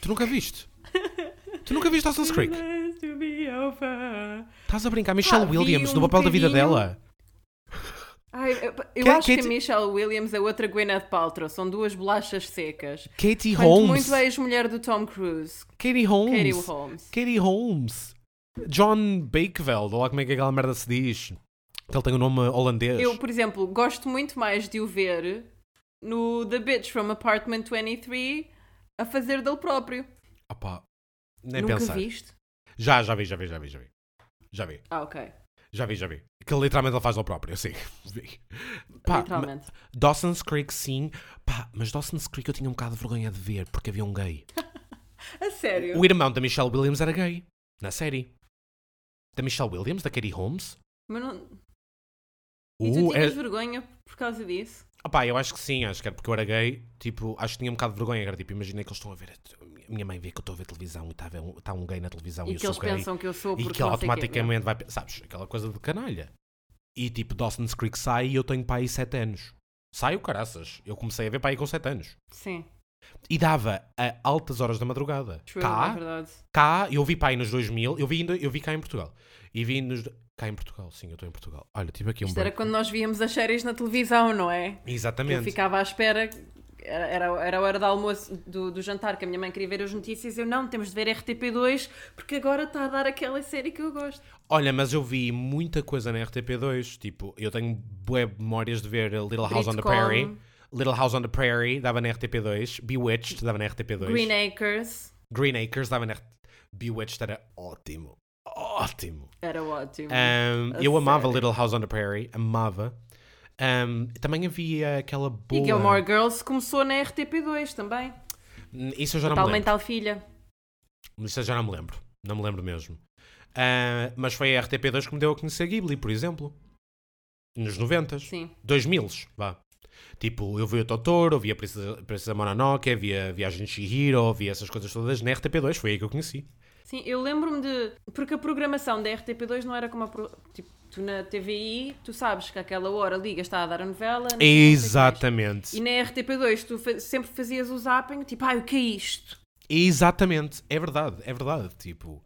Tu nunca viste? Tu nunca viste Dawson's Creek? Estás a brincar? Michelle Ah, Williams, um no papel da vida dela. Ai, eu eu Que- acho que, Kate- a Michelle Williams é outra Gwyneth Paltrow. São duas bolachas secas. Katie Quanto Holmes. muito ex-mulher do Tom Cruise. Katie Holmes. Katie Holmes. Katie Holmes. John Bakeveld, ou lá como é que aquela merda se diz. Que ele tem o nome holandês. Eu, por exemplo, gosto muito mais de o ver no The Bitch from Apartment 23 a fazer dele próprio. Opá, nem Nunca pensar. viste? Já, já vi, já vi, já vi, já vi. Já vi, Ah, ok. Já vi, já vi. Que literalmente ele faz ele próprio, sim. Vi. Pá, Literalmente. Dawson's Creek, sim. Pá, mas Dawson's Creek eu tinha um bocado de vergonha de ver, porque havia um gay. A sério? O irmão da Michelle Williams era gay, na série. Da Michelle Williams, da Katie Holmes. Mas não... E tu Uh, tinhas é... vergonha por causa disso? Opá, eu acho que sim, acho que era porque eu era gay. Tipo, acho que tinha um bocado de vergonha. Era tipo, imagina que eles estão a ver. Minha mãe vê que eu estou a ver televisão e está um, está um gay na televisão e, E eu que eles gay. pensam que eu sou E porque que não sei quê, automaticamente vai. Sabes, aquela coisa de canalha. E tipo, Dawson's Creek sai e eu tenho para aí 7 anos. Saio, caraças. Eu comecei a ver para aí com 7 anos. Sim, E dava a altas horas da madrugada. true, é cá, verdade. cá, eu vi aí nos 2000. Eu vi, ainda, eu vi cá em Portugal. E vi nos. Cá em Portugal, sim, eu estou em Portugal. Olha, tive aqui um. Isto era quando nós víamos as séries na televisão, não é? Eu Exatamente. ficava à espera, era, era, a hora do almoço, do, do jantar, que a minha mãe queria ver as notícias. Eu não, temos de ver RTP2 porque agora está a dar aquela série que eu gosto. Olha, mas eu vi muita coisa na RTP2. Tipo, eu tenho bué memórias de ver Little House on the Britcom, Prairie. Little House on the Prairie dava na RTP2. Bewitched dava na RTP2. Green Acres, Green Acres dava na RTP2. Bewitched era ótimo. Ótimo. era ótimo. Um, eu amava sério. Little House on the Prairie. Amava. Um, também havia aquela boa... E Gilmore Girls começou na RTP2 também. Isso eu já não me lembro. tal filha. Isso eu já não me lembro. Não me lembro mesmo. Ah, mas foi a RTP2 que me deu a conhecer Ghibli, por exemplo. Nos 90 Sim. 2000 vá. Tipo, eu vi o Totoro, vi a Princesa, Princesa Mononoke, vi a Viagem de Chihiro, vi essas coisas todas na RTP2, foi aí que eu conheci. Sim, eu lembro-me de. Porque a programação da RTP2 não era como a. pro- Tipo, tu na TVI, tu sabes que àquela hora ligas, está a dar a novela. Exatamente. E na RTP2 tu fa- sempre fazias o zapping, tipo, ai, o que é isto? Exatamente. É verdade, é verdade. Tipo,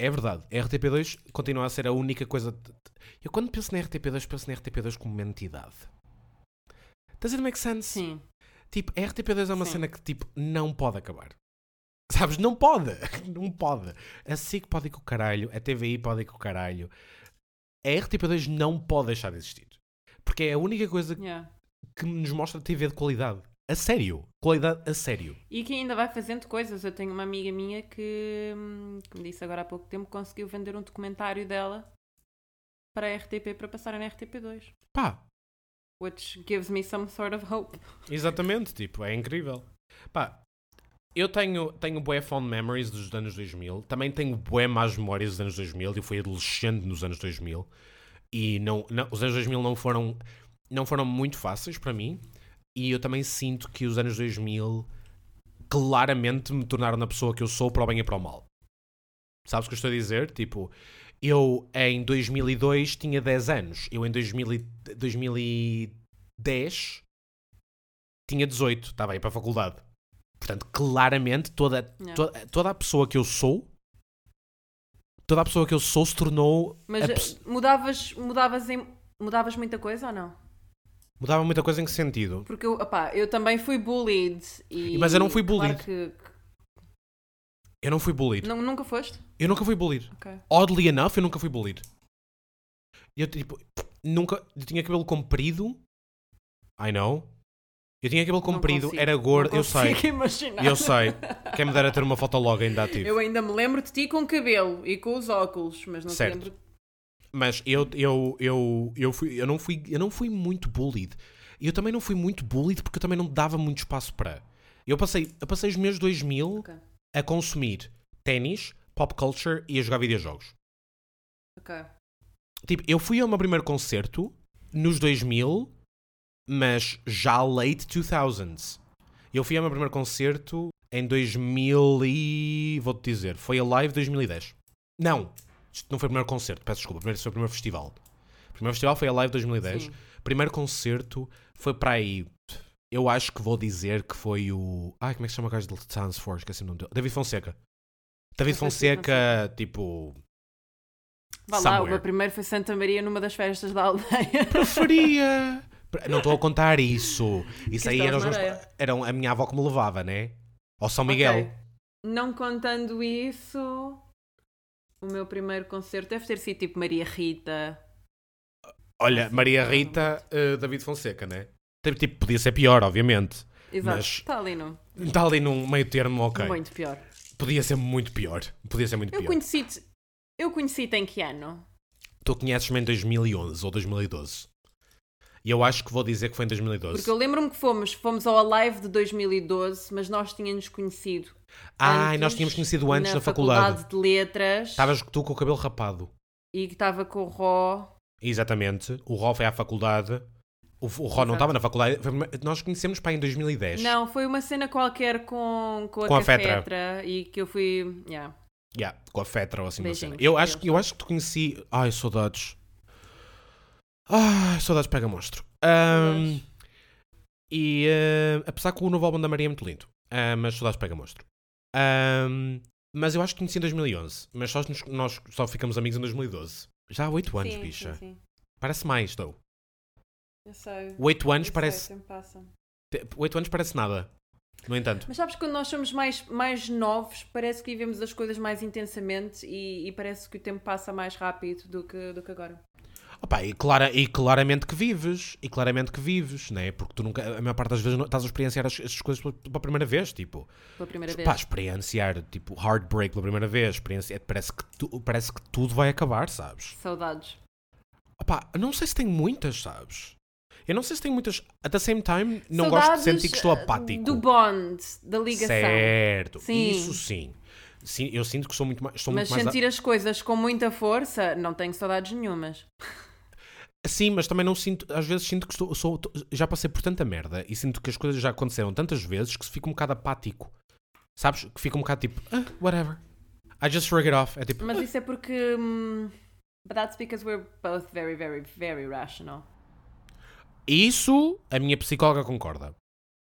é verdade. A RTP2 continua a ser a única coisa. Eu quando penso na RTP2, penso na RTP2 como uma entidade. Does it make sense? Sim. Tipo, a RTP2 é uma Sim. cena que tipo, não pode acabar. Sabes? Não pode. Não pode. A SIC pode ir com o caralho. A TVI pode ir com o caralho. A RTP2 não pode deixar de existir. Porque é a única coisa Yeah. que nos mostra TV de qualidade. A sério. Qualidade a sério. E que ainda vai fazendo coisas. Eu tenho uma amiga minha que, que me disse agora há pouco tempo, conseguiu vender um documentário dela para a RTP para passar na RTP2. Pá, Which gives me some sort of hope. exatamente. Tipo, é incrível. Pá, eu tenho, tenho bué fond memories dos anos 2000. Também tenho bué más memórias dos anos 2000. Eu fui adolescente nos anos 2000. E não, não, os anos 2000 não foram, não foram muito fáceis para mim. E eu também sinto que os anos 2000 claramente me tornaram na pessoa que eu sou para o bem e para o mal. Sabes o que eu estou a dizer? Tipo, eu em 2002 tinha 10 anos. Eu em 2000 e- 10, tinha 18, estava aí para a faculdade. Portanto, claramente, toda, toda, toda a pessoa que eu sou, toda a pessoa que eu sou se tornou. Mas eh, mudavas, mudavas, em, mudavas muita coisa ou não? Mudava muita coisa em que sentido? Porque eu, opá, eu também fui bullied. E, Mas eu não fui claro bullied. que- que- Eu não fui bullied. não, nunca foste? Eu nunca fui bullied. Ok. Oddly enough, eu nunca fui bullied. Eu, tipo, nunca. Eu tinha cabelo comprido. I know. Eu tinha cabelo comprido, consigo, era gordo, eu sei. imaginar. Eu sei. Quem me dera ter uma fotologa ainda ativa. Eu ainda me lembro de ti com cabelo e com os óculos, mas não Certo. te lembro. Mas eu, eu, eu, eu, fui, eu, não fui, eu não fui muito bullied. E eu também não fui muito bullied porque eu também não dava muito espaço para. Eu passei, eu passei os meus 2000 Ok. a consumir ténis, pop culture e a jogar videojogos. Ok. Tipo, eu fui ao meu primeiro concerto nos 2000, mas já late 2000s. Eu fui ao meu primeiro concerto em 2000 e... vou-te dizer, foi a Live 2010. Não, isto não foi o primeiro concerto, peço desculpa, primeiro, foi o primeiro festival. O primeiro festival foi a Live 2010. Sim. Primeiro concerto foi para aí... Eu acho que vou dizer que foi o... Ai, como é que se chama o gajo de Sounds Force? Esqueci o nome dele. David Fonseca. David não Fonseca, tipo... Vá lá, o meu primeiro foi Santa Maria numa das festas da aldeia. Preferia. Não estou a contar isso. Isso aí eram, meus- eram a minha avó que me levava, né? Ao São Miguel. Ok. Não contando isso, o meu primeiro concerto deve ter sido tipo Maria Rita. Olha, Maria Rita, eh, David Fonseca, né? Tipo, tipo, podia ser pior, obviamente. Exato. Está ali no. Está ali num meio termo, ok. Muito pior. Podia ser muito pior. Podia ser muito Eu pior. conheci-te. Eu conheci-te em que ano? Tu conheces-me em 2011 ou 2012. E eu acho que vou dizer que foi em 2012. Porque eu lembro-me que fomos, fomos ao Alive de 2012, mas nós tínhamos conhecido. Ai, antes, nós tínhamos conhecido antes na, faculdade. de Letras Estavas tu com o cabelo rapado. e que estava com o Ró. Exatamente. O Ró foi à faculdade. O, o Ró não estava na faculdade. Nós conhecemos para em 2010. Não, foi uma cena qualquer com, com a Com a cafetra e que eu fui. Yeah. Yeah, com a Fetra ou assim Beijinhos, cena. Eu acho, eu acho que te conheci. Ai, saudades. Ai, saudades pega monstro. Saudades. e ah, apesar que o novo álbum da Maria é muito lindo, ah, mas saudades pega monstro. Ahm, mas eu acho que conheci em 2011. Mas só, nos- nós só ficamos amigos em 2012. Já há 8 anos, Sim, bicha. sim, sim. Parece mais, though. Eu sei. 8 anos eu parece. Sei, tempo passa. 8 anos parece nada. No entanto. Mas sabes que quando nós somos mais, mais novos, parece que vivemos as coisas mais intensamente e, e parece que o tempo passa mais rápido do que, do que agora. Opa, e, clara, e claramente que vives, e claramente que vives, né? Porque tu nunca, a maior parte das vezes não- estás a experienciar as, estas coisas pela, pela primeira vez, tipo, Pela primeira vez. pá, experienciar, tipo, heartbreak pela primeira vez, experienciar, parece que, tu- parece que tudo vai acabar, sabes? Saudades. Opa, não sei se tenho muitas, sabes? Eu não sei se tenho muitas, at the same time, não gosto de Saudades, sentir que estou apático. Do bond, da ligação. certo, Sim. isso sim. Sim, eu sinto que sou muito mais, estou Mas muito mais sentir as coisas com muita força, não tenho saudades nenhumas. Sim, mas também não sinto, às vezes sinto que estou, sou, já passei por tanta merda e sinto que as coisas já aconteceram tantas vezes que se fica um bocado apático. Sabes? Que fica um bocado tipo, ah, whatever. I just shrug it off. É tipo, Mas isso é porque. hum, but that's because we're both very, very, very rational. isso a minha psicóloga concorda.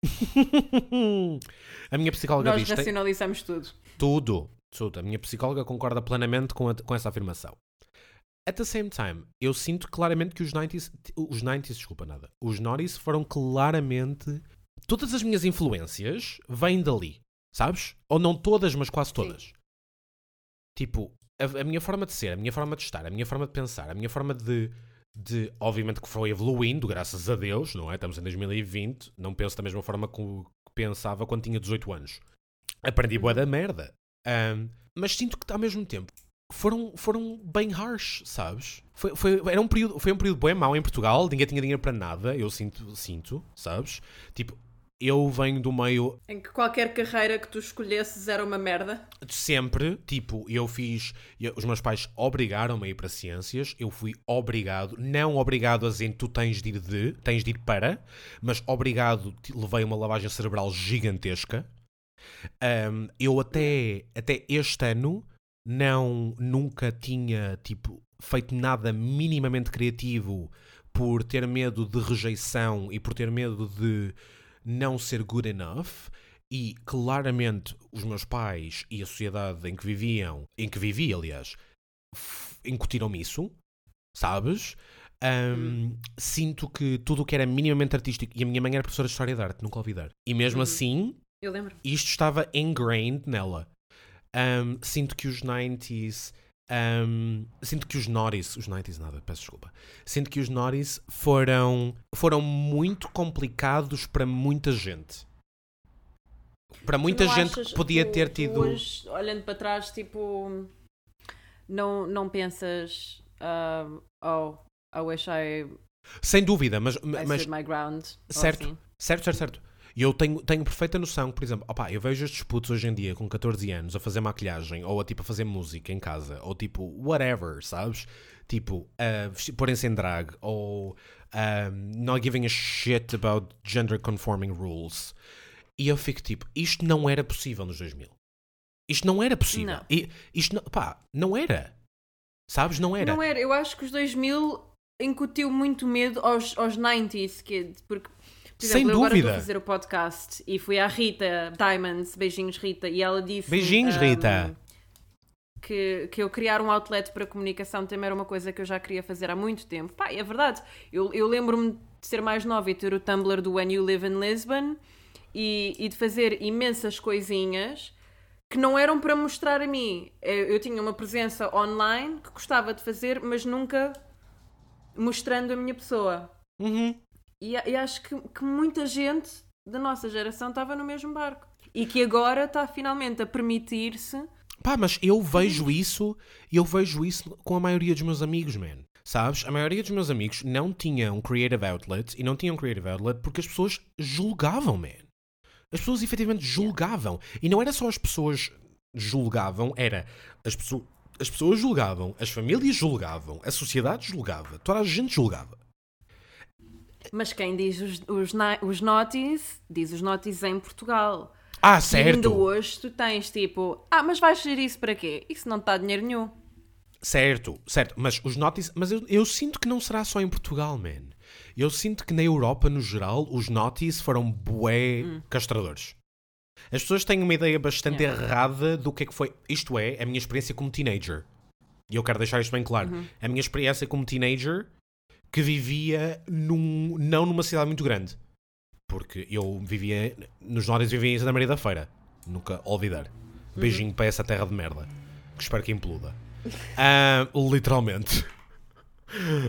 a minha psicóloga Nós diz tem- racionalizamos tudo. tudo, tudo. A minha psicóloga concorda plenamente com, a- com essa afirmação. At the same time, eu sinto claramente que os 90s, os 90s, desculpa nada, os 90s foram claramente. Todas as minhas influências vêm dali, sabes? Ou não todas, mas quase todas. Tipo, a, a minha forma de ser, a minha forma de estar, a minha forma de pensar, a minha forma de. de obviamente que foi evoluindo, graças a Deus, não é? Estamos em 2020, não penso da mesma forma que pensava quando tinha 18 anos. Aprendi boa da merda. Ahm, mas sinto que ao mesmo tempo foram, foram bem harsh, sabes? Foi, foi, era um período, foi um período bem mau em Portugal, ninguém tinha dinheiro para nada, eu sinto, sinto, sabes? Tipo, eu venho do meio Em que qualquer carreira que tu escolhesses era uma merda. sempre, tipo, eu fiz, eu- os meus pais obrigaram-me a ir para ciências, eu fui obrigado, não obrigado a dizer tu tens de ir de, tens de ir para, mas obrigado, levei uma lavagem cerebral gigantesca. Ahm, eu até, até este ano não, nunca tinha, tipo, feito nada minimamente criativo por ter medo de rejeição e por ter medo de não ser good enough. E claramente os meus pais e a sociedade em que viviam, em que vivi, aliás, incutiram-me isso, sabes? Um, Sinto que tudo o que era minimamente artístico, e a minha mãe era professora de História da Arte, nunca ouvi dar. E mesmo Uhum. assim, Eu lembro. isto estava ingrained nela. Um, sinto que os 90s. um, sinto que os Naughties. Os 90s nada, peço desculpa. Sinto que os Naughties foram, foram muito complicados para muita gente. Para muita gente que podia tu- ter tido. Hoje, olhando para trás, tipo, não, não pensas, ah, oh, I wish I, Sem dúvida, mas, mas Certo. assim. Certo, certo, certo. E eu tenho, tenho perfeita noção, que, por exemplo, opá, eu vejo estes putos hoje em dia com 14 anos a fazer maquilhagem ou a tipo a fazer música em casa ou tipo whatever, sabes? Tipo, vesti- porem-se em drag ou um, not giving a shit about gender conforming rules. E eu fico tipo, isto não era possível nos 2000. Isto não era possível. Não. E, isto, não, pá, não era. Sabes? Não era. Não era, eu acho que os 2000 incutiu muito medo aos, aos 90s kids, porque, por Sem exemplo, eu agora dúvida. estou a fazer o podcast e fui à Rita Diamonds, beijinhos Rita, e ela disse Beijinhos, ahm, Rita. Que, que eu criar um outlet para comunicação também era uma coisa que eu já queria fazer há muito tempo. Pá, é verdade. Eu, eu lembro-me de ser mais nova e ter o Tumblr do When You Live in Lisbon e, e de fazer imensas coisinhas que não eram para mostrar a mim. Eu, eu tinha uma presença online que gostava de fazer, mas nunca mostrando a minha pessoa. Uhum. E, e acho que, que muita gente da nossa geração estava no mesmo barco. E que agora está finalmente a permitir-se. Pá, mas eu vejo isso, eu vejo isso com a maioria dos meus amigos, man. Sabes? A maioria dos meus amigos não tinham creative outlet e não tinham creative outlet porque as pessoas julgavam, man. As pessoas efetivamente julgavam. E não era só as pessoas julgavam, era as, pessoas as pessoas julgavam, as famílias julgavam, a sociedade julgava, toda a gente julgava. Mas quem diz os, os, os notis, diz os notis em Portugal. Ah, E ainda certo! hoje tu tens tipo, ah, mas vais fazer isso para quê? Isso não te dá dinheiro nenhum. Certo, certo, mas os notis, mas eu, eu sinto que não será só em Portugal, man. Eu sinto que na Europa, no geral, os notis foram bué castradores. As pessoas têm uma ideia bastante Yeah. errada do que é que foi. Isto é, a minha experiência como teenager. E eu quero deixar isto bem claro. A minha experiência como teenager que vivia num, não numa cidade muito grande. Porque eu vivia. Nos notis vivia em Santa Maria da Feira. Nunca olvidar. Beijinho para essa terra de merda. Que espero que imploda. Ah, literalmente.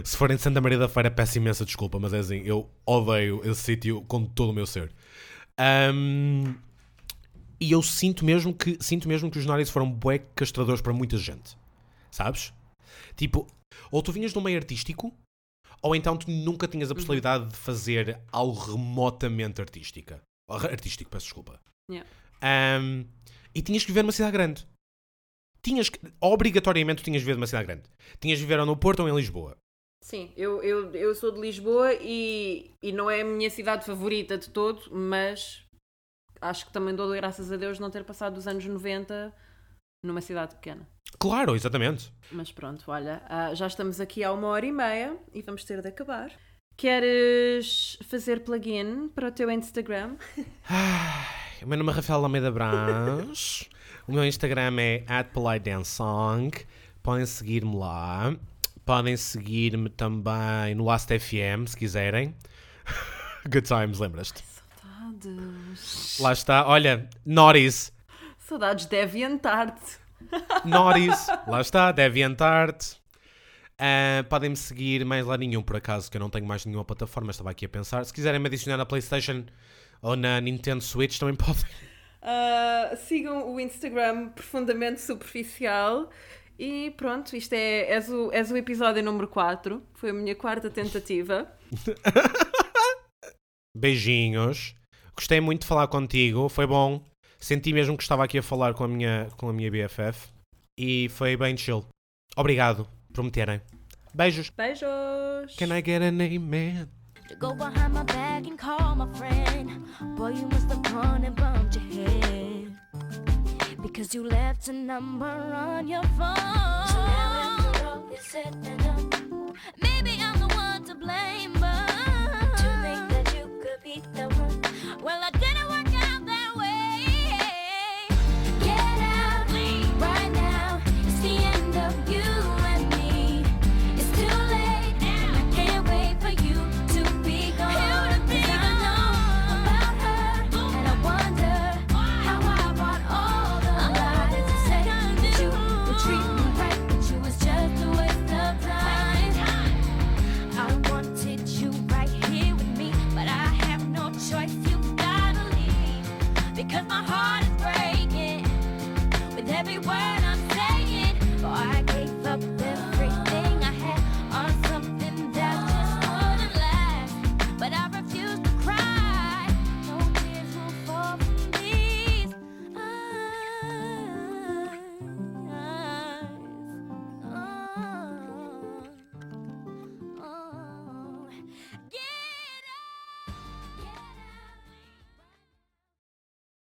Se forem de Santa Maria da Feira, peço imensa desculpa, mas é assim, eu odeio esse sítio com todo o meu ser. Ahm, e eu sinto mesmo que sinto mesmo que os Norris foram bué castradores para muita gente. Sabes? Tipo, ou tu vinhas de um meio artístico, ou então tu nunca tinhas a possibilidade de fazer algo remotamente artística. Artístico, peço desculpa. Yeah. Ahm, e tinhas que viver numa cidade grande. Tinhas que, obrigatoriamente, tinhas de viver numa cidade grande. Tinhas de viver ou no Porto ou em Lisboa. Sim, eu, eu, eu sou de Lisboa e, e não é a minha cidade favorita de todo, mas acho que também dou graças a Deus não ter passado os anos 90 numa cidade pequena. Claro, exatamente. Mas pronto, olha, ah, já estamos aqui há uma hora e meia e vamos ter de acabar. Queres fazer plugin para o teu Instagram? O meu nome é Rafael Almeida Brás. o meu Instagram é @politedancesong. Podem seguir-me lá. Podem seguir-me também no Last FM, se quiserem. Good times, lembras-te? Saudades. Lá está. Olha, Norris. Saudades DeviantArt. Norris. Lá está, DeviantArt. Ah, Podem-me seguir mais lá nenhum, por acaso, que eu não tenho mais nenhuma plataforma. Estava aqui a pensar. Se quiserem me adicionar na PlayStation ou na Nintendo Switch, também podem. Ah, sigam o Instagram profundamente superficial. E pronto, isto é, és, o, és o episódio número 4. Foi a minha quarta tentativa. Beijinhos. Gostei muito de falar contigo. Foi bom. Senti mesmo que estava aqui a falar com a minha, com a minha BFF. E foi bem chill. Obrigado por me terem. Beijos. Beijos! Can I get an amen? To go behind my back and call my friend. Boy, you must have gone and bumped your head. Because you left a number on your phone. So now after all is said and done, maybe I'm the one to blame